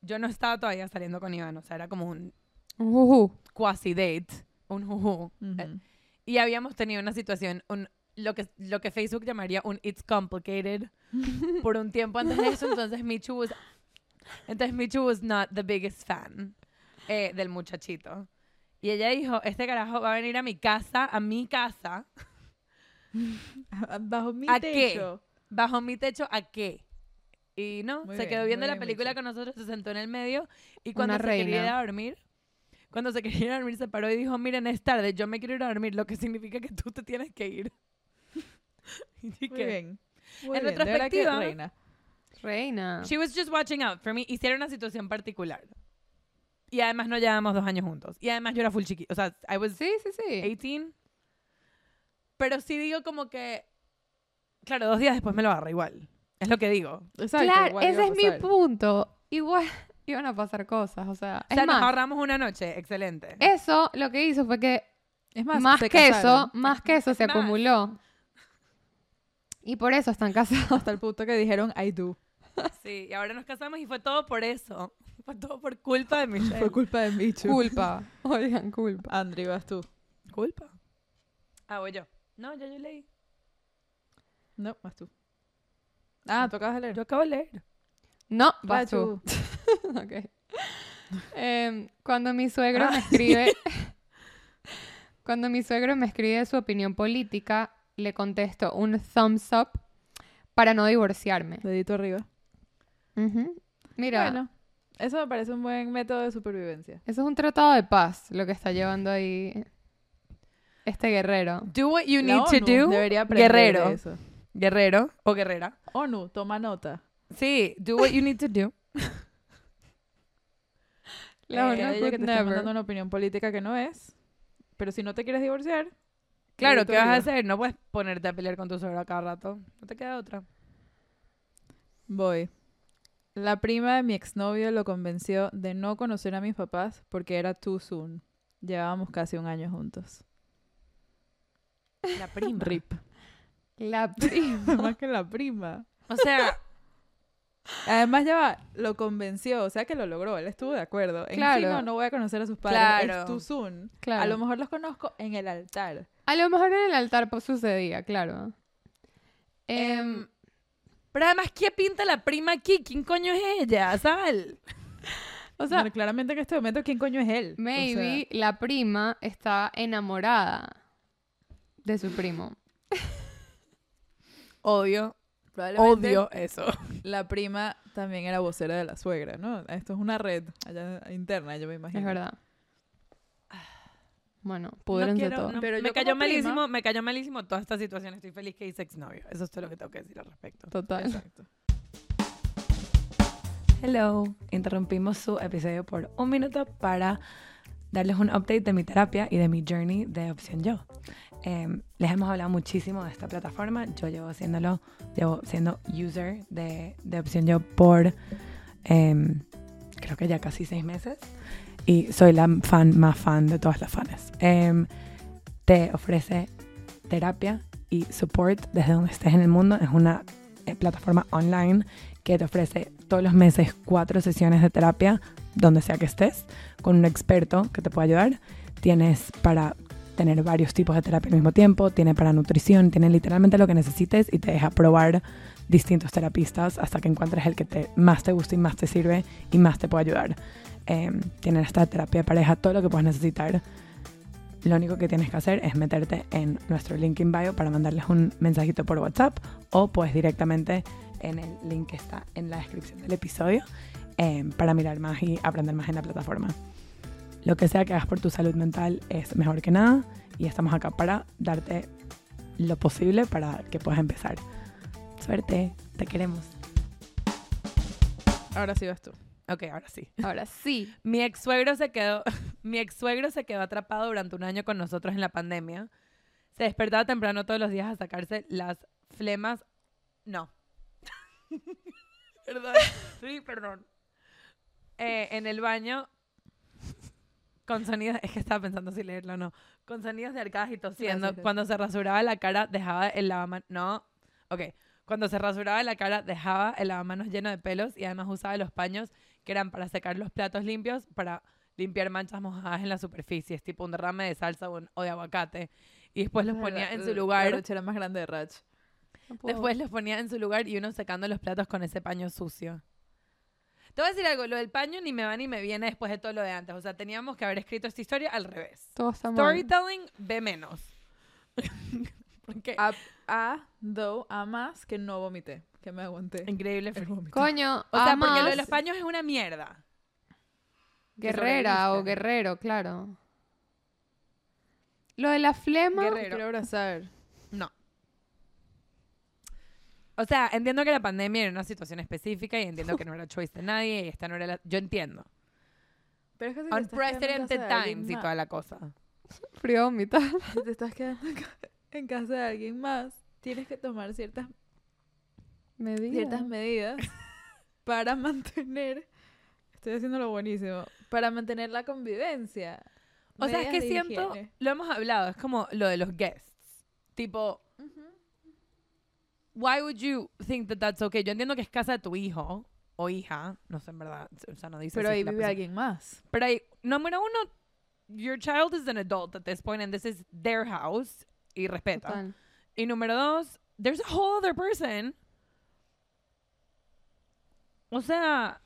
Yo no estaba todavía saliendo con Iván. O sea, era como un Un juju. quasi date. Un juju. Ujú. Eh, Y habíamos tenido una situación, un, lo, que, lo que Facebook llamaría un It's Complicated, por un tiempo antes de eso. Entonces Michu was, entonces Michu was not the biggest fan eh, del muchachito. Y ella dijo, este carajo va a venir a mi casa, a mi casa, Bajo mi ¿A qué? techo. bajo mi techo, ¿a qué? Y no, Muy se bien, quedó viendo la bien, película con nosotros, se sentó en el medio y cuando Una se quería ir reina. a dormir, cuando se quería ir a dormir se paró y dijo, miren, es tarde, yo me quiero ir a dormir, lo que significa que tú te tienes que ir. Y Muy dije, bien. Muy En bien, que retrospectiva, reina. Reina. She was just watching out for me. Era una situación particular. Y además no llevábamos dos años juntos. Y además yo era full chiquita. O sea, I was Sí, sí, sí. 18. Pero sí digo como que... Claro, dos días después me lo agarra igual. Es lo que digo. Exacto, Claro, igual ese es mi punto. Igual iban a pasar cosas, o sea, O es nos más, ahorramos una noche. Excelente. eso lo que hizo fue que Es más, más, que casaron. eso, más que eso se Más. acumuló. Y por eso están casados. Hasta el punto que dijeron I do. Sí, y ahora nos casamos y fue todo por eso. Fue todo por culpa de Michelle. Fue culpa de Michu. Culpa. Oigan, culpa. Andri, vas tú. ¿Culpa? Ah, voy yo. No, ya yo leí. No, vas tú. Ah, tú acabas de leer. Yo acabo de leer. No, vas tú. Ok. Em, cuando mi suegro me escribe, cuando mi suegro me escribe su opinión política, le contesto un thumbs up para no divorciarme. Dedito arriba. Mira, Bueno, eso me parece un buen método de supervivencia. eso es un tratado de paz lo que está llevando ahí este guerrero. Do what you need to do. debería aprender guerrero. de eso. Guerrero o guerrera. ONU, toma nota. Sí, do what you need to do. La Eh, ONU que te está never. mandando una opinión política que no es. Pero si no te quieres divorciar, Claro, ¿qué vas a hacer? No puedes ponerte a pelear con tu suegro a cada rato. No te queda otra. Voy. La prima de mi exnovio lo convenció de no conocer a mis papás porque era too soon. Llevábamos casi un año juntos. La prima. Rip. La prima. Más que la prima. O sea, Además, ya va, lo convenció, o sea que lo logró, él estuvo de acuerdo. En Claro. no, no voy a conocer a sus padres, Claro. es too soon. Claro. A lo mejor los conozco en el altar. A lo mejor en el altar pues, sucedía, claro. Em, em, pero además, ¿qué pinta la prima aquí? ¿Quién coño es ella? Sal. o sea, Bueno, claramente en este momento, ¿quién coño es él? O maybe la prima está enamorada de su primo. Odio, odio eso. La prima también era vocera de la suegra, ¿no? Esto es una red allá interna, yo me imagino. Es verdad. Bueno, pudrense quiero, todo. no, Pero me cayó prima- malísimo, me cayó malísimo toda esta situación. Estoy feliz que hice exnovio. Eso es todo lo que tengo que decir al respecto. Total. Exacto. Hello, interrumpimos su episodio por un minuto para darles un update de mi terapia y de mi journey de Opción Yo. Em, les hemos hablado muchísimo de esta plataforma. Yo llevo haciéndolo, llevo siendo user de, de Opción Yo por em, creo que ya casi seis meses. Y soy la fan más fan de todas las fans. Em, te ofrece terapia y support desde donde estés en el mundo. Es una eh, plataforma online que te ofrece todos los meses cuatro sesiones de terapia, donde sea que estés, con un experto que te pueda ayudar. Tienes para tener varios tipos de terapia al mismo tiempo, tiene para nutrición, tiene literalmente lo que necesites y te deja probar distintos terapistas hasta que encuentres el que te, más te guste y más te sirve y más te puede ayudar. Eh, tienen esta terapia pareja, todo lo que puedas necesitar. Lo único que tienes que hacer es meterte en nuestro link in bio para mandarles un mensajito por WhatsApp o pues directamente en el link que está en la descripción del episodio eh, para mirar más y aprender más en la plataforma. Lo que sea que hagas por tu salud mental es mejor que nada y estamos acá para darte lo posible para que puedas empezar. Suerte, te queremos. Ahora sí vas tú. Ok, ahora sí. Ahora sí. Mi ex suegro se quedó, mi ex suegro se quedó atrapado durante un año con nosotros en la pandemia. Se despertaba temprano todos los días a sacarse las flemas. No. perdón. Sí, perdón. Eh, en el baño. Con sonidos. Es que estaba pensando si leerlo o no. Con sonidos de arcadas y tosiendo. Gracias. Cuando se rasuraba la cara, dejaba el lavamanos. No. Ok. Cuando se rasuraba la cara, dejaba el lavamanos lleno de pelos y además usaba los paños que eran para secar los platos limpios, para limpiar manchas mojadas en las superficies, tipo un derrame de salsa o, de aguacate. Y después los ponía en su La lugar. rechera más grande de Rach. Después los ponía en su lugar y uno secando los platos con ese paño sucio. Te voy a decir algo, lo del paño ni me va ni me viene después de todo lo de antes. O sea, teníamos que haber escrito esta historia al revés. Todo está mal. Storytelling, B menos. Porque A, a, do, a más que no vomité. Que me aguanté. increíble. Coño, O sea, a porque lo de los paños es una mierda. guerrera o guerrero, claro. Lo de la flema. Guerrero. Quiero abrazar. No. O sea, entiendo que la pandemia era una situación específica y entiendo que no era choice de nadie y esta no era la... Yo entiendo. Pero es que si Unprecedented times y toda la cosa. Frío vomitar. Si te estás quedando en ca- en casa de alguien más, tienes que tomar ciertas, Medida. ciertas medidas para mantener. Estoy haciéndolo buenísimo. Para mantener la convivencia. O sea, es que Medidas siento, higiene. lo hemos hablado, es como lo de los guests. Tipo, why would you think that that's okay? Yo entiendo que es casa de tu hijo o hija, no sé en verdad, o sea, no dice Pero si ahí vive alguien más. Pero ahí, número uno, your child is an adult at this point and this is their house y respeta. Total. Y número dos, there's a whole other person. O sea,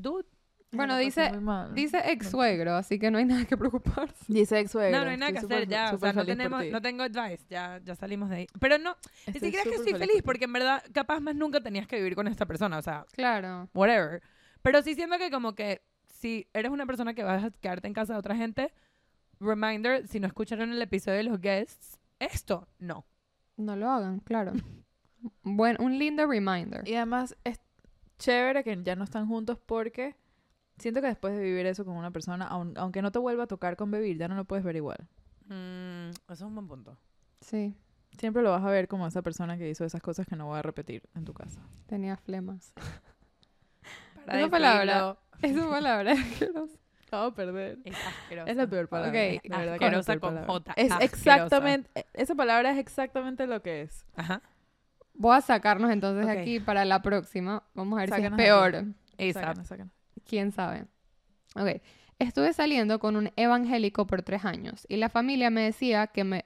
dude, Bueno, pasé dice, dice ex suegro, así que no hay nada que preocuparse. Dice ex suegra. no, no hay nada que hacer ya. O sea, no tenemos, no tengo advice, ya, ya salimos de ahí. Pero no, ni siquiera es que estoy feliz feliz, por porque en verdad, capaz más nunca tenías que vivir con esta persona, o sea, Claro. whatever. Pero sí siento que como que si eres una persona que vas a quedarte en casa de otra gente, reminder, si no escucharon el episodio de los guests, esto, no. No lo hagan, claro. Buen, un lindo reminder. Y además es chévere que ya no están juntos porque siento que después de vivir eso con una persona, aun- aunque no te vuelva a tocar con vivir, ya no lo puedes ver igual. Mm, eso es un buen punto. Sí. Siempre lo vas a ver como esa persona que hizo esas cosas que no voy a repetir en tu casa. Tenía flemas. Para Esa palabra. Esa palabra es asquerosa. Vamos a perder. Es asquerosa. Es la peor palabra. Ok, de verdad que es la peor con palabra. J, Es asquerosa. exactamente, e, esa palabra es exactamente lo que es. Ajá. Voy a sacarnos entonces Ok. aquí para la próxima. Vamos a ver Sácanos si es peor. Esa. Sácanos, sácanos. ¿Quién sabe? Ok. Estuve saliendo con un evangélico por tres años y la familia me decía que me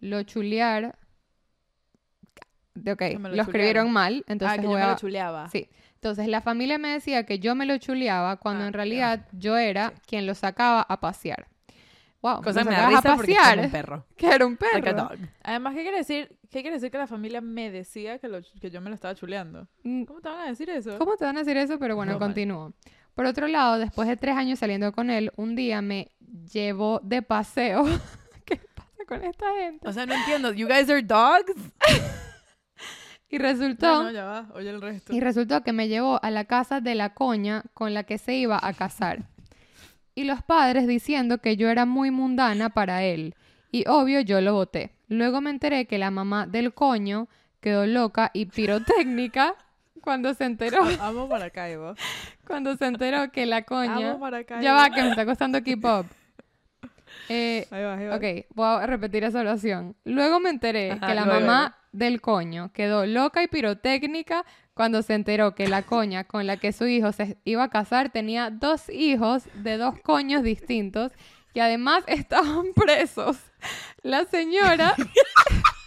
lo chulear... Ok, Que me lo, lo escribieron mal, entonces ah, que yo me lo chuleaba. Sí. Entonces la familia me decía que yo me lo chuleaba cuando Ah, en realidad yo era quien lo sacaba a pasear. Wow, Cosa me da risa a pasear. un perro. Que era un perro. Like a dog. Además, ¿qué quiere decir? ¿Qué quiere decir que la familia me decía que, lo- que yo me lo estaba chuleando? Mm, ¿Cómo te van a decir eso? ¿Cómo te van a decir eso? Pero bueno, No, mal. Por otro lado, después de tres años saliendo con él, un día me llevó de paseo. ¿Qué pasa con esta gente? O sea, no entiendo. You guys are dogs? Y resultó, No, no, ya va. Oye el resto. y resultó que me llevó a la casa de la coña con la que se iba a casar. Y los padres diciendo que yo era muy mundana para él. Y obvio yo lo voté. Luego me enteré que la mamá del coño quedó loca y pirotécnica cuando se enteró, Amo Maracaibo. cuando se enteró que la coña... Amo Maracaibo. Ya va, que me está costando keep up. Eh, Ahí va, ahí va. ok, voy a repetir esa oración. Luego me enteré Ajá, que la luego. mamá del coño quedó loca y pirotécnica cuando se enteró que la coña con la que su hijo se iba a casar tenía dos hijos de dos coños distintos y además estaban presos. La señora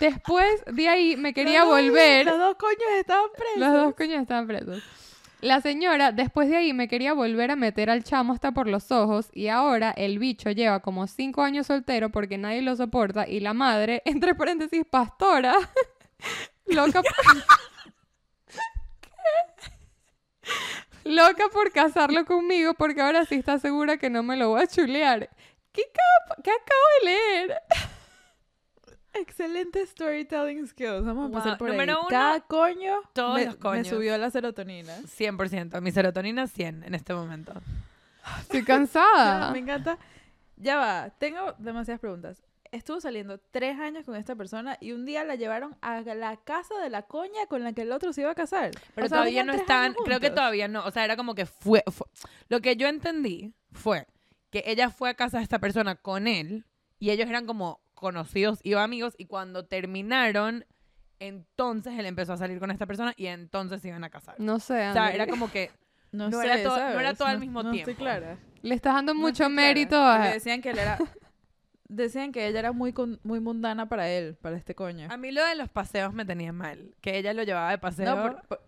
después de ahí me quería Los dos- volver. Los dos coños estaban presos. Los dos coños estaban presos. La señora, después de ahí, me quería volver a meter al chamo hasta por los ojos y ahora el bicho lleva como cinco años soltero porque nadie lo soporta y la madre, entre paréntesis, pastora, loca por... Loca por casarlo conmigo porque ahora sí está segura que no me lo voy a chulear. ¿Qué, acabo- qué acabo de leer? Excelente storytelling skills. Vamos a Wow. pasar por Número ahí. uno, Cada coño todos me, los me coños. subió la serotonina. 100%. Mi serotonina 100 en este momento. Estoy Ya, cansada. me encanta. Ya va. Tengo demasiadas preguntas. Estuvo saliendo tres años con esta persona y un día la llevaron a la casa de la coña con la que el otro se iba a casar. Pero O sea, todavía no años creo que todavía no, o sea, era como que fue, fue- lo que yo entendí fue que ella fue a casa de esta persona con él y ellos eran como conocidos y amigos y cuando terminaron, entonces él empezó a salir con esta persona y entonces se iban a casar. No sé. O sea, André. era como que No, No sé, era todo- no era todo al mismo no tiempo. estoy clara. Le estás dando mucho mérito a... Decían que él era... Decían que ella era muy, con- muy mundana para él, para este coño. a mí lo de los paseos me tenía mal, que ella lo llevaba de paseo. No, por- por-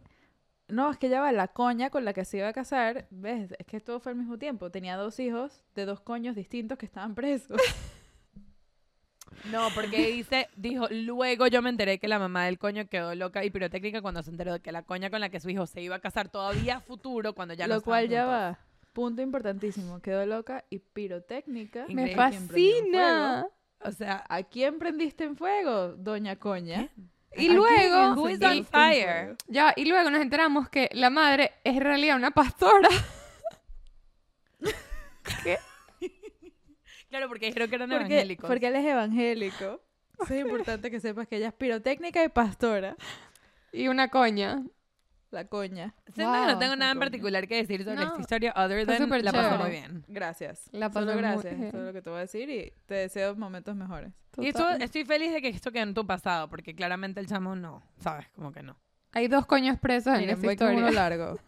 no, es que ella va la coña con la que se iba a casar. ¿Ves? Es que todo fue al mismo tiempo. Tenía dos hijos de dos coños distintos que estaban presos. No, porque dice, dijo, luego yo me enteré que la mamá del coño quedó loca y pirotécnica cuando se enteró de que la coña con la que su hijo se iba a casar todavía a futuro cuando ya no Lo cual estaban ya juntos. va. Punto importantísimo. Quedó loca y pirotécnica. Me Increíble. ¿A quién prendió en fascina. O sea, ¿A quién prendiste en fuego, doña coña? Y ¿A luego, quién Who is encendiste on en fire? fuego? ya, y luego nos enteramos que la madre es en realidad una pastora. claro, porque dijeron que eran Porque, evangélicos. porque él es evangélico. Eso es importante que sepas que ella es pirotécnica y pastora. Y una coña. La coña. Siento que no tengo nada en particular que decir sobre No, esta historia, other than la pasó muy bien. Gracias. La Solo pasó muy gracias. bien. Eso es lo que te voy a decir y te deseo momentos mejores. Y esto, estoy feliz de que esto quedó en tu pasado, porque claramente el chamo no, ¿sabes? Como que no. Hay dos coños presos en esta voy con uno historia. largo.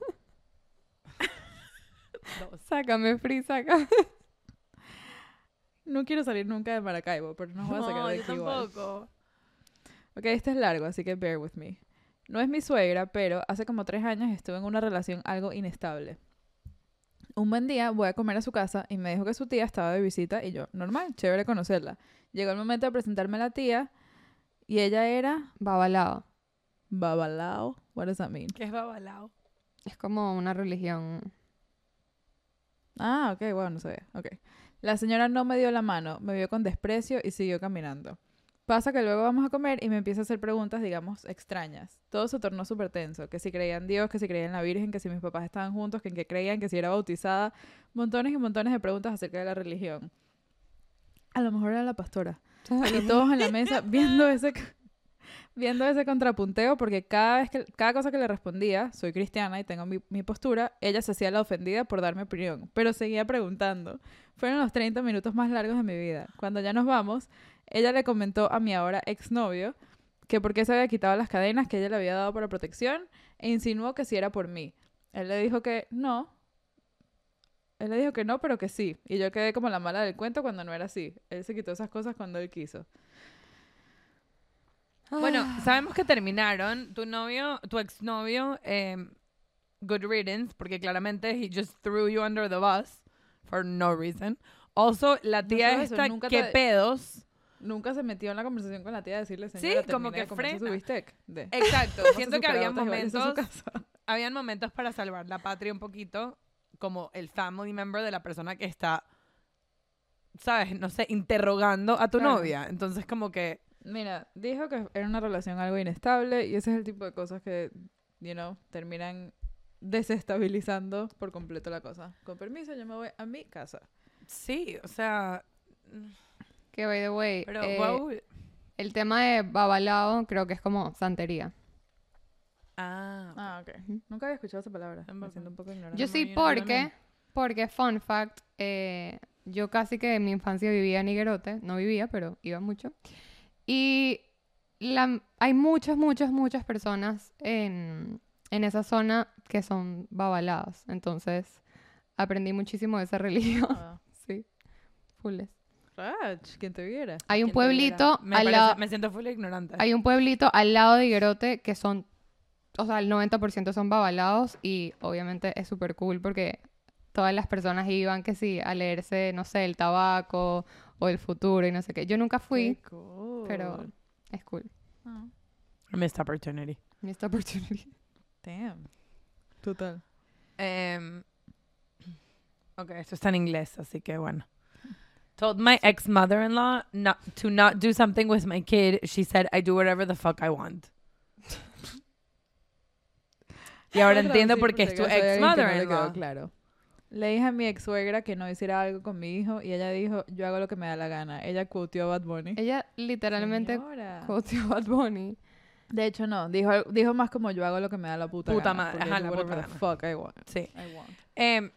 Sácame, Free, sácame. No quiero salir nunca de Maracaibo, pero nos voy a sacar de yo aquí igual. tampoco. Ok, este es largo, así que bear with me. No es mi suegra, pero hace como tres años estuve en una relación algo inestable. Un buen día voy a comer a su casa y me dijo que su tía estaba de visita y yo, normal, chévere conocerla. Llegó el momento de presentarme a la tía y ella era Babalao. Babalao. What does that mean? Que es babalao. Es como una religión. Ah, ok, bueno, no sabía. Ok. La señora no me dio la mano, me vio con desprecio y siguió caminando. Pasa que luego vamos a comer y me empieza a hacer preguntas, digamos, extrañas. Todo se tornó súper tenso. Que si creían Dios, que si creían en la Virgen, que si mis papás estaban juntos, que en qué creían, que si era bautizada. Montones y montones de preguntas acerca de la religión. A lo mejor era la pastora. y todos en la mesa viendo ese viendo ese contrapunteo porque cada vez que cada cosa que le respondía soy cristiana y tengo mi, mi postura ella se hacía la ofendida por darme opinión pero seguía preguntando fueron los 30 minutos más largos de mi vida cuando ya nos vamos ella le comentó a mi ahora exnovio que por qué se había quitado las cadenas que ella le había dado para protección e insinuó que si era por mí él le dijo que no él le dijo que no, pero que sí. Y yo quedé como la mala del cuento cuando no era así. Él se quitó esas cosas cuando él quiso. Bueno, sabemos que terminaron. Tu novio, tu exnovio, eh, good riddance, porque claramente he just threw you under the bus for no reason. Also, la tía eso, esta, nunca ¿qué te- pedos? Nunca se metió en la conversación con la tía a decirle, Sí, señora, como terminé que su frena. bistec". De, Exacto. "Cómase Siento que había momentos, casa". habían momentos para salvar la patria un poquito, como el family member de la persona que está, sabes, no sé, interrogando a tu Claro. novia. Entonces, como que, Mira, dijo que era una relación algo inestable y ese es el tipo de cosas que, you know, terminan desestabilizando por completo la cosa. Con permiso, yo me voy a mi casa. sí, o sea, Que, by the way, pero, eh, wow. el tema de babalao creo que es como santería. Ah, Ah, ok. Ujú. Nunca había escuchado esa palabra. Me Tampoco. siento un poco ignorante. Yo sí, porque, porque, fun fact, eh, yo casi que en mi infancia vivía en Higuerote, no vivía, pero iba mucho. Y la- hay muchas, muchas, muchas personas en, en esa zona que son babaladas. Entonces, aprendí muchísimo de esa religión. Ah, sí, fulles. Rach, quien te viera. Hay un pueblito me, al parece- lado... me siento full ignorante. Hay un pueblito al lado de Higuerote que son, o sea, el 90% son babalados y obviamente es súper cool porque todas las personas iban que sí, a leerse, no sé, el tabaco o el futuro y no sé qué. Yo nunca fui, cool. pero es cool. Ah, Missed opportunity. Missed opportunity. Damn. Total. Em, ok, esto está en inglés, así que bueno. Told my ex mother-in-law not to not do something with my kid. She said, I do whatever the fuck I want. y ahora entiendo por qué es tu ex no le quedó mother-in-law. claro. Le dije a mi ex suegra que no hiciera algo con mi hijo y ella dijo, yo hago lo que me da la gana. Ella quoteó a Bad Bunny. Ella literalmente Señora. quoteó a Bad Bunny. De hecho, no. Dijo, dijo más como yo hago lo que me da la puta, Puta gana, madre, ajá, la puta gana. fuck I want. Sí. I want. Em,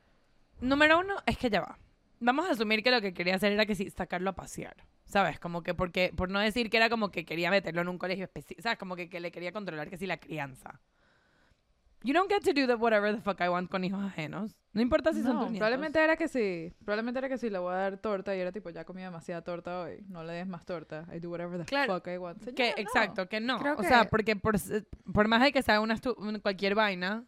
número uno es que ya va. Vamos a asumir que lo que quería hacer era que sí, sacarlo a pasear. ¿Sabes? Como que porque, por no decir que era como que quería meterlo en un colegio específico. ¿Sabes? Como que, que le quería controlar que sí la crianza. You don't get to do the whatever the fuck I want con hijos ajenos. No importa si son No, tus nietos. probablemente era que sí. Probablemente era que sí le voy a dar torta y era tipo, ya comí demasiada torta hoy. No le des más torta. I do whatever the Claro, fuck I want. Que, Señora, no. exacto, que no. Creo o sea, que- porque por, por más de que sea una cualquier vaina,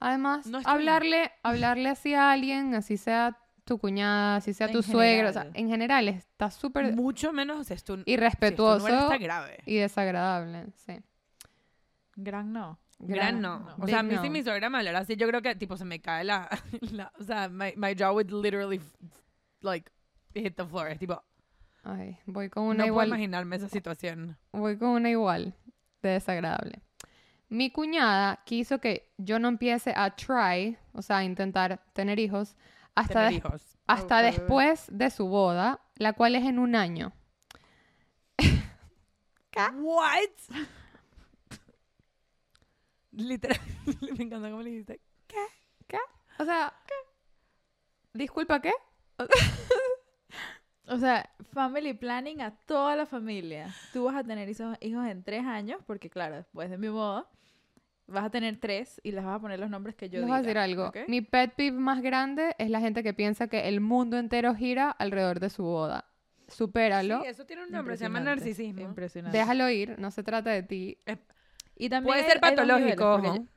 Además, No hablarle, hablarle así a alguien, así sea tu cuñada, así sea En tu suegro, o sea, en general está súper mucho menos si irrespetuoso si grave. y desagradable, sí. Gran no. Gran no. no. O sea, a mí si no. mi suegra me hablara así, yo creo que tipo se me cae la, la- o sea, my, my jaw would literally like hit the floor. Es tipo, Ay, voy con una no puedo igual, imaginarme esa situación. voy con una igual de desagradable. Mi cuñada quiso que yo no empiece a try, o sea, a intentar tener hijos hasta, Tener des- hijos. hasta después de su boda, la cual es en un año. What? Literal, me encanta cómo le dijiste. O sea, disculpa, ¿qué? O sea, family planning a toda la familia. Tú vas a tener hijos, hijos en tres años, porque claro, después de mi boda, vas a tener tres y les vas a poner los nombres que yo Les diga. voy a decir algo. Mi pet peeve más grande es la gente que piensa que el mundo entero gira alrededor de su boda. Supéralo. Sí, eso tiene un nombre, se llama narcisismo. Impresionante. Déjalo ir, no se trata de ti. Y también Puede hay- ser patológico, niveles, porque ojo,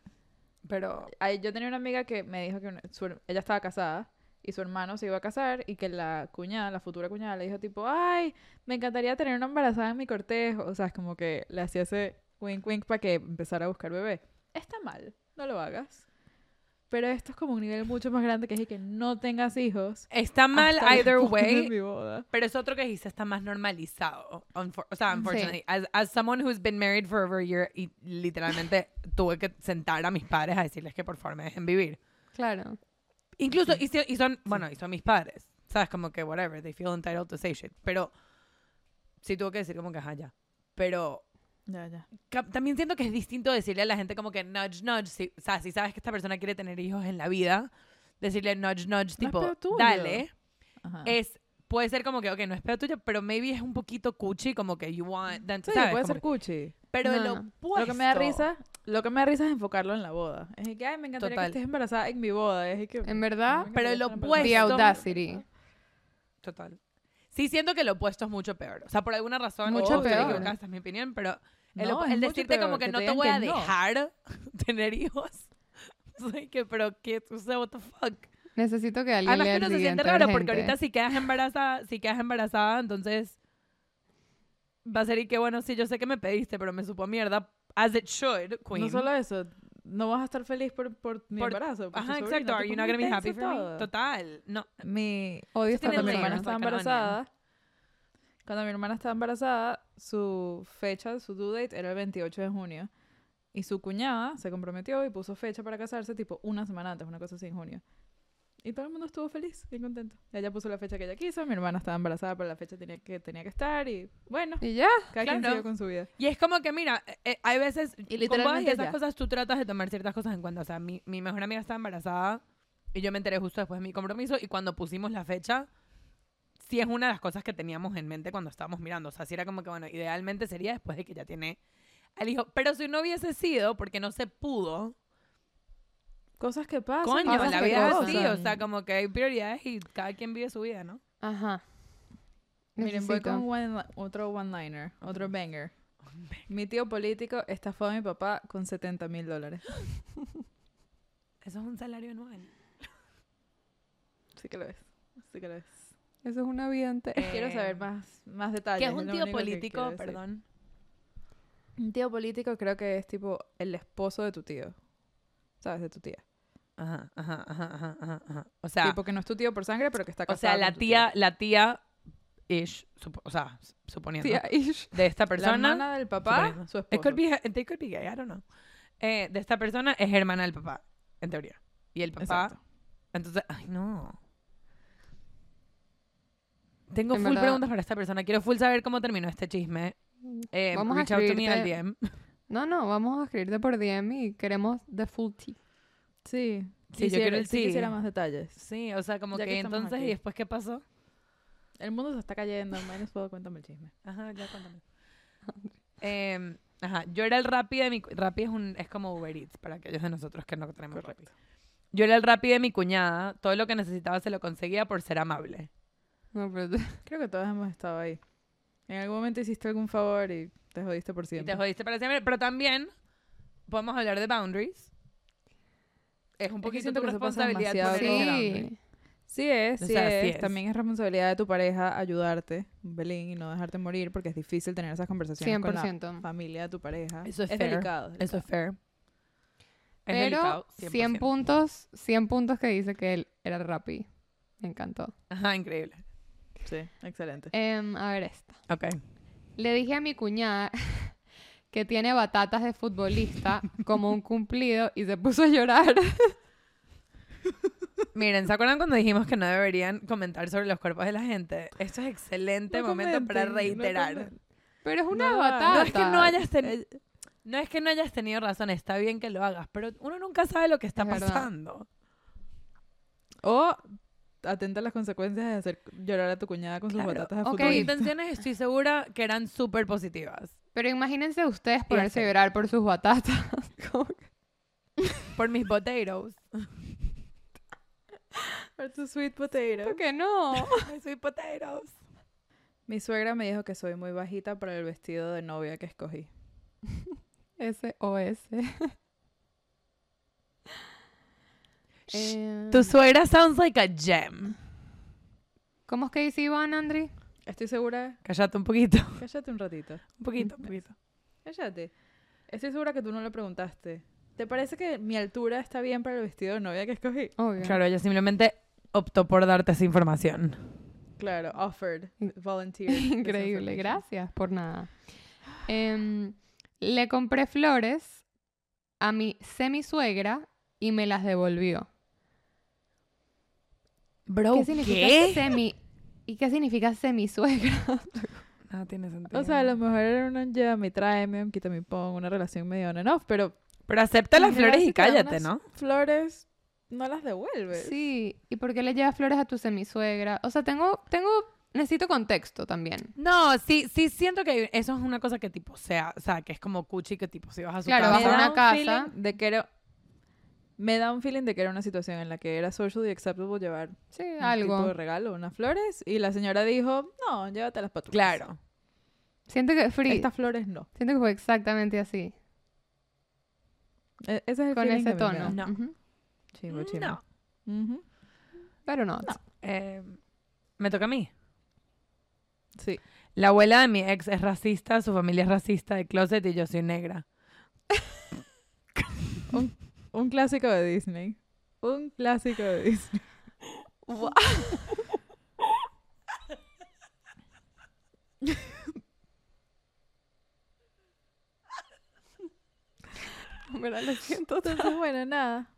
pero yo tenía una amiga que me dijo que una- su her- ella estaba casada y su hermano se iba a casar y que la cuñada, la futura cuñada, le dijo tipo, ay, me encantaría tener una embarazada en mi cortejo. O sea, es como que le hacía ese wink wink para que empezara a buscar bebé. Está mal, no lo hagas. Pero esto es como un nivel mucho más grande que es que no tengas hijos. está mal either way. Pero es otro que dice está más normalizado. o sea, unfortunately. As, as someone who's been married for over a year y literalmente tuve que sentar a mis padres a decirles que por favor me dejen vivir. Claro. Incluso, y, si- y son, bueno, y son mis padres. ¿Sabes? Como que whatever, they feel entitled to say shit. Pero sí tuvo que decir como que ajá, ya. Pero Ya, ya. también siento que es distinto decirle a la gente como que nudge, nudge. Si, o sea, si sabes que esta persona quiere tener hijos en la vida, decirle nudge, nudge, tipo, dale. Ajá. Es, puede ser como que, ok, no es pedo tuyo, pero maybe es un poquito cuchi, como que you want, then, Sí, ¿sabes? puede Como ser cuchi. pero No, el no. opuesto. Lo que me da risa, lo que me da risa es enfocarlo en la boda. Es que, ay, me encantaría Total. que estés embarazada en mi boda. Es que, En verdad, Pero estar opuesto- the audacity. Total. Sí, siento que lo opuesto es mucho peor. O sea, por alguna razón, Mucho o estoy peor. esta es mi opinión, pero el, No, el decirte como que, que no te te voy a que no. dejar tener hijos. Que, pero que, o sea, what the fuck. Necesito que alguien Además lea que uno se siente raro porque urgente. ahorita si quedas embarazada, si quedas embarazada, entonces va a ser y que bueno, sí, yo sé que me pediste, pero me supo mierda, as it should, queen. No solo eso, no vas a estar feliz por, por mi Por- embarazo. por Ajá, exacto. Are you not gonna be happy for me? Total. No. Mi, Odio cuando mi hermana estaba embarazada, cuando mi hermana estaba embarazada, su fecha, su due date era el 28 de junio. Y su cuñada se comprometió y puso fecha para casarse tipo una semana antes, una cosa así en junio. Y todo el mundo estuvo feliz, bien contento. Ella puso la fecha que ella quiso, mi hermana estaba embarazada, pero la fecha tenía que, tenía que estar y bueno, Y ya. cada quien Claro. siguió con su vida. Y es como que, mira, eh, eh, hay veces, Y con literalmente esas ya. cosas, tú tratas de tomar ciertas cosas en cuenta. O sea, mi, mi mejor amiga estaba embarazada y yo me enteré justo después de mi compromiso y cuando pusimos la fecha, sí es una de las cosas que teníamos en mente cuando estábamos mirando. O sea, sí era como que, bueno, idealmente sería después de que ya tiene al hijo. Pero si no hubiese sido, porque no se pudo, Cosas que pasan. coño, cosas la vida es así. O sea, como que hay prioridades y cada quien vive su vida, ¿no? Ajá. Miren, voy Necesito. con one- otro one-liner, otro banger. Mi tío político estafó a mi papá con 70 mil dólares. Eso es un salario anual. Sí que lo es. Sí que lo es. Eso es una vida entera. Eh, Quiero saber más, más detalles. ¿Qué es un tío que político? Perdón. Un tío político creo que es tipo el esposo de tu tío. ¿Sabes? De tu tía. Ajá, ajá, ajá, ajá, ajá, ajá. O sea, tipo que no es tu tío por sangre, pero que está o casado sea, la tía, la tía ish, o sea, suponiendo Tía Ish. de esta La persona. hermana del papá, su It esposo. could be, they could be gay, I don't know. Eh, de esta persona es hermana del papá, en teoría. Y el papá, Exacto. entonces, ay no. Tengo En full verdad- preguntas para esta persona. Quiero full saber cómo terminó este chisme. Eh, Vamos a out to me al escribirte- DM. No, no, vamos a escribirte por DM y queremos the full tea. Sí. Sí, yo quiero- sí sí. quisiera más detalles. Sí, o sea, como Ya que, entonces, aquí. ¿y después qué pasó? El mundo se está cayendo. Menos puedo cuéntame el chisme. Ajá, ya cuéntame. Em, ajá, yo era el Rappi de mi... Rappi es, un, es como Uber Eats, para aquellos de nosotros que no tenemos Rappi. Yo era el Rappi de mi cuñada. Todo lo que necesitaba se lo conseguía por ser amable. No, pero Creo que todos hemos estado ahí. En algún momento hiciste algún favor y te jodiste por Y siempre. te jodiste para siempre. Pero también podemos hablar de boundaries. Es un que poquito tu que eso pasa responsabilidad boundary. sí. Sí es, O sí, sea, sí es. es. También es responsabilidad de tu pareja ayudarte, Belín, y no dejarte morir porque es difícil tener esas conversaciones con la 100%. familia de tu pareja. Eso es fair. delicado. es Eso es fair. Es Pero delicado, 100 100%. puntos, 100 puntos que dice que él era Rappi. Me encantó. Ajá, increíble. Sí, excelente. Em, a ver esta. Ok. Le dije a mi cuñada que tiene batatas de futbolista como un cumplido y se puso a llorar. Miren, ¿se acuerdan cuando dijimos que no deberían comentar sobre los cuerpos de la gente? Esto es excelente No momento para no reiterar. comenten. Pero es una No lo batata. No es que no hayas tenido... No es que no hayas tenido razón, está bien que lo hagas, pero uno nunca sabe lo que está Es verdad. pasando. O atenta a las consecuencias de hacer llorar a tu cuñada con sus batatas de Ok. Tus fútbol. intenciones estoy segura que eran súper positivas. Pero imagínense ustedes ponerse a hacer. llorar por sus batatas. Por mis potatoes. Por tu sweet potato. ¿Por qué no? Ay, soy potatoes. Mi suegra me dijo que soy muy bajita para el vestido de novia que escogí. S-O-S. Eh, Tu suegra sounds like a gem. ¿Cómo es que dice Iván, Andri? Estoy segura. Cállate un poquito. Cállate un ratito. Un poquito, un poquito. Cállate. Estoy segura que tú no le preguntaste. ¿Te parece que mi altura está bien para el vestido de novia que escogí? Obvio. Claro, ella simplemente optó por darte esa información. Claro, offered, volunteer. Increíble, gracias por nada. Em, le compré flores a mi semisuegra y me las devolvió. Bro, ¿Qué significa semi? ¿Y qué significa semisuegra? Nada tiene sentido. O sea, a lo mejor era una llévame tráeme, quita mi pon, una relación medio on and off, pero Pero acepta las flores y cállate, ¿no? Flores no las devuelves. Sí, ¿y por qué le llevas flores a tu semisuegra? O sea, tengo, tengo, necesito contexto también. No, sí, sí siento que eso es una cosa que tipo sea, o sea, que es como cuchi que tipo si vas a su Claro, casa. vas a me da una un casa. feeling de que era me da un feeling de que era una situación en la que era socially acceptable llevar Sí, un tipo algo. de regalo, unas flores, y la señora dijo, no, llévatelas para tu casa". Claro. Siento que, Free, Estas flores no. siento que fue exactamente así. E- ese es el Con feeling ese tono. No. Ujú. Chimbo, chimbo. No. Ujú. Pero no. Eh, me toca a mí. Sí. La abuela de mi ex es racista, su familia es racista de closet y yo soy negra. Un clásico de Disney. Un clásico de Disney. Mira, lo siento. Entonces, bueno, nada.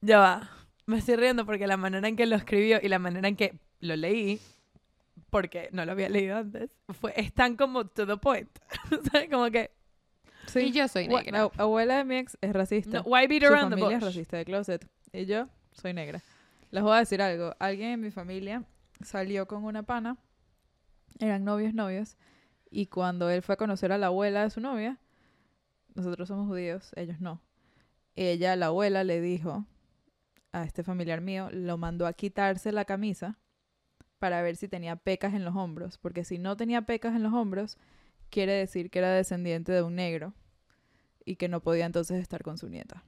Ya va. Me estoy riendo porque la manera en que lo escribió y la manera en que lo leí, porque no lo había leído antes, fue, es tan como to the point. ¿Sabes? Como que, Sí. Y yo soy negra. La abuela de mi ex es racista. no, why beat Su around the familia bush? es racista de closet. Y yo soy negra. Les voy a decir algo. Alguien en mi familia salió con una pana. Eran novios, novios. Y cuando él fue a conocer a la abuela de su novia, nosotros somos judíos, ellos no. Ella, la abuela, le dijo a este familiar mío, lo mandó a quitarse la camisa para ver si tenía pecas en los hombros. Porque si no tenía pecas en los hombros, quiere decir que era descendiente de un negro y que no podía entonces estar con su nieta.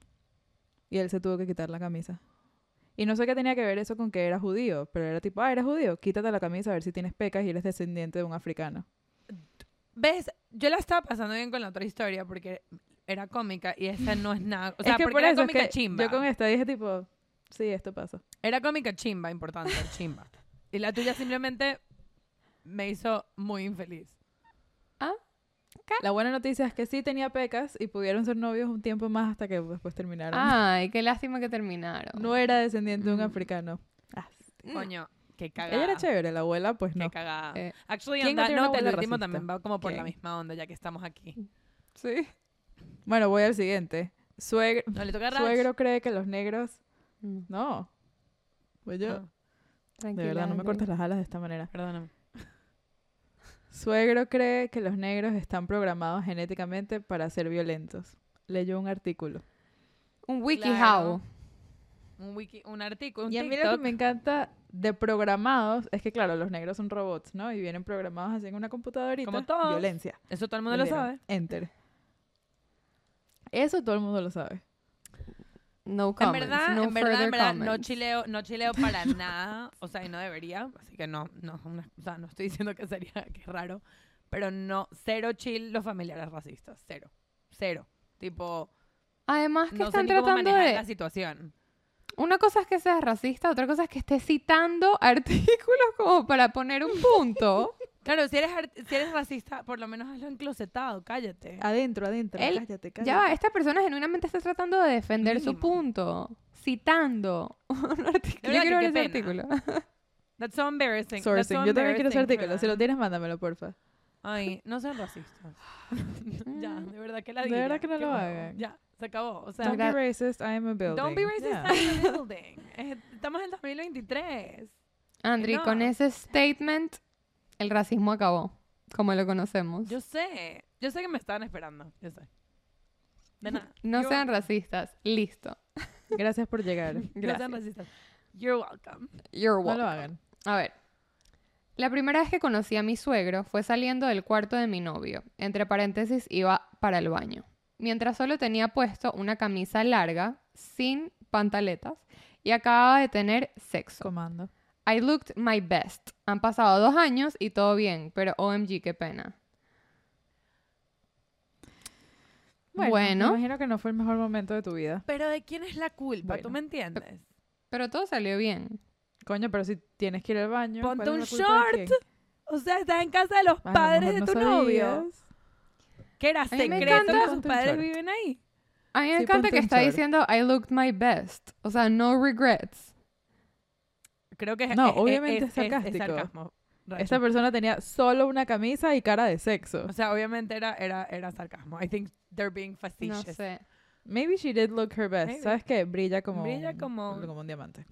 Y él se tuvo que quitar la camisa. Y no sé qué tenía que ver eso con que era judío, pero era tipo, ah, eres judío, quítate la camisa a ver si tienes pecas y eres descendiente de un africano. ¿Ves? Yo la estaba pasando bien con la otra historia porque era cómica y esa no es nada. O sea, es que porque por era eso es cómica que chimba. yo con esta dije tipo, sí, esto pasa. Era cómica chimba, importante, chimba. Y la tuya simplemente me hizo muy infeliz. La buena noticia es que sí tenía pecas y pudieron ser novios un tiempo más hasta que después terminaron. Ay, qué lástima que terminaron. No era descendiente de un Mm. africano. Ah, Coño, qué cagada. ella era chévere, la abuela pues Qué no. cagada. Eh, Actually, ¿quién on no el abuela último racista? también va como por la misma onda, ya que estamos aquí. Sí. Bueno, voy al siguiente. Suegro, No le toca suegro cree que los negros... Mm, No. Pues yo... Ah, de verdad, no me cortes las alas de esta manera. perdóname. Suegro cree que los negros están programados genéticamente para ser violentos. Leyó un artículo. Un wiki Claro. how. Un wiki, un artículo, un y a mí lo que me encanta de programados es que, claro, los negros son robots, ¿no? Y vienen programados así en una computadorita. Como todos. Violencia. Eso todo el mundo lo dieron sabe. Enter. Eso todo el mundo lo sabe. No En comments. verdad, no en verdad, en verdad, no chileo, no chileo para nada. O sea, y no debería. Así que no, no, o sea, no estoy diciendo que sería, que es raro. Pero no, cero chill los familiares racistas. Cero. Cero. Tipo, Además que no sé están ni cómo tratando manejar de... la situación. Una cosa es que seas racista, otra cosa es que estés citando artículos como para poner un punto. Claro, si eres, si eres racista, por lo menos hazlo enclosetado, cállate. Adentro, adentro. Él- cállate, cállate. ya va, esta persona genuinamente está tratando de defender su punto. Citando un artículo. De Yo quiero ver ese artículo. That's so embarrassing. That's so Sourcing. Yo también quiero ese artículo. Si lo tienes, mándamelo, porfa. Ay, no sean racistas. ya, de verdad que la De diga. verdad que no lo hagan. Ya, se acabó. O sea, Don't be racist, I am a building. Don't be racist Yeah. I'm a building. Eh, Estamos en 2023. Andri, No. con ese statement, el racismo acabó, como lo conocemos. Yo sé. Yo sé que me estaban esperando. Yo sé. De nada. no You're sean welcome. racistas. Listo. Gracias por llegar. No sean Gracias. racistas. You're welcome. You're No welcome. lo hagan. A ver. La primera vez que conocí a mi suegro fue saliendo del cuarto de mi novio. Entre paréntesis, iba para el baño. Mientras solo tenía puesto una camisa larga, sin pantaletas, y acababa de tener sexo. Comando. I looked my best. Han pasado dos años y todo bien, pero OMG, qué pena. Bueno, Bueno. me imagino que no fue el mejor momento de tu vida. Pero ¿de quién es la culpa? ¿Tú me entiendes? Pero todo salió bien. Coño, pero si tienes que ir al baño. Ponte ¿cuál es un short. O sea, estás en casa de los padres de tu no novio. ¿Qué era secreto que sus padres viven ahí? A mí me Sí, encanta que está short. diciendo I looked my best. O sea, no regrets. Creo que es No, es- obviamente es es- es sarcástico. sarcasmo. Rayo. Esta persona tenía solo una camisa y cara de sexo. O sea, obviamente era, era, era sarcasmo. I think they're being No facetious. sé. Maybe she did look her best. Maybe. ¿Sabes qué? Brilla como, Brilla un- como- como un diamante.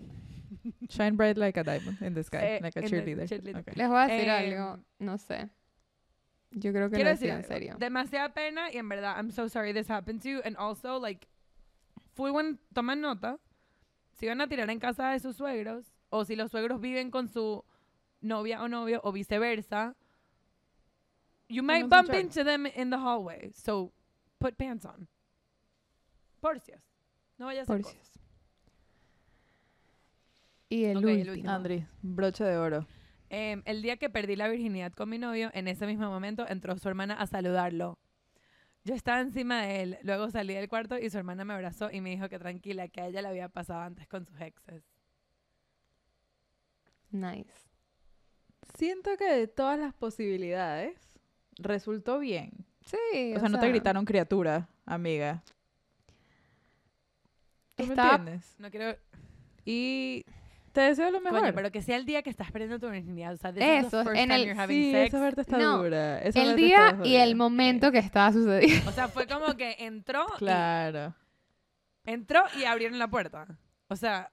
Shine bright like a diamond in the sky. Eh, like a cheerleader. cheerleader. Okay. Les voy a decir Em, algo. No sé. Yo creo que Quiero lo decir, decía en serio. demasiada pena y en verdad, I'm so sorry this happened to you. And also, like, fui buen, toman nota. Si van a tirar en casa de sus suegros, o si los suegros viven con su novia o novio, o viceversa, you might bump into them in the hallway. So, put pants on. Porcias. No vayas a cosas. Y el Ok, el último. Andri, broche de oro. Em, el día que perdí la virginidad con mi novio, en ese mismo momento entró su hermana a saludarlo. Yo estaba encima de él, luego salí del cuarto y su hermana me abrazó y me dijo que tranquila, que a ella le había pasado antes con sus exes. Nice. Siento que de todas las posibilidades resultó bien. Sí. O sea, no te gritaron criatura, amiga. ¿Tú me Está- entiendes? No quiero... Y te deseo lo mejor. Coño, pero que sea el día que estás perdiendo tu virginidad. O sea, Eso, en el- sí, sex. esa parte está No, dura. esa El día está y el momento que estaba sucediendo. O sea, fue como que entró, y- Claro. entró y abrieron la puerta. O sea...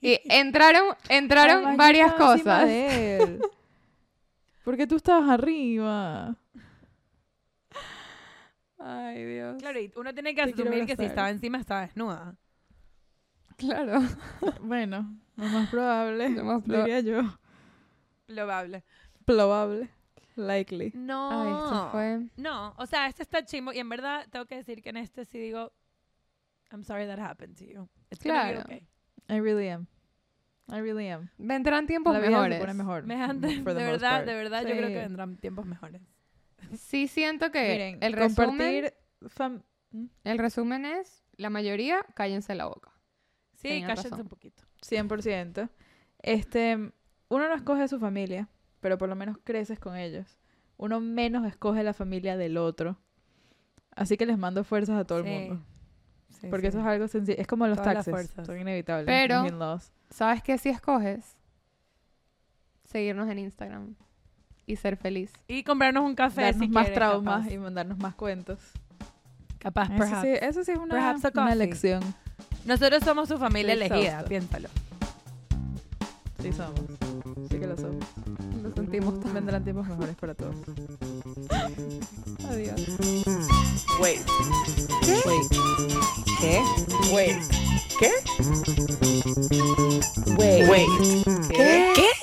Y entraron, entraron Además, varias cosas. de él. Porque tú estabas arriba. Ay, Dios. Claro, y uno tiene que Te asumir que si estaba encima estaba desnuda. Claro. Bueno, lo más probable, Lo más diría yo. Probable. Probable. Likely. No. Ay, esto fue. No, o sea, este está chimbo y en verdad tengo que decir que en este sí digo, I'm sorry that happened to you. It's gonna be Claro. okay. I really am. I really am. Vendrán tiempos La vida mejores. se mejor. Me han- de verdad, de verdad, yo creo que vendrán tiempos mejores. Sí siento que Miren, el resumen, compartir fam- el resumen es, la mayoría, cállense la boca. Sí, cállense razón. un poquito. 100%. Este, uno no escoge su familia, pero por lo menos creces con ellos. Uno menos escoge la familia del otro. Así que les mando fuerzas a todo Sí. el mundo. Sí, Porque sí. eso es algo sencillo. Es como los Todas taxes. Son inevitables. Pero-. ¿Sabes qué si escoges? Seguirnos en Instagram y ser feliz. Y comprarnos un café Darnos si más quieres, traumas capaz. y mandarnos más cuentos. Capaz, Eso perhaps. sí, eso sí es una, Perhaps a una coffee. lección. Nosotros somos su familia Estoy elegida, exhausta. piénsalo. Sí somos. Sí que lo somos. Lo sentimos. Vendrán tiempos mejores para todos. Adiós. Wait. ¿Qué? Wait. ¿Qué? Wait. ¿Qué? Wait. Wait. ¿Qué? ¿Qué?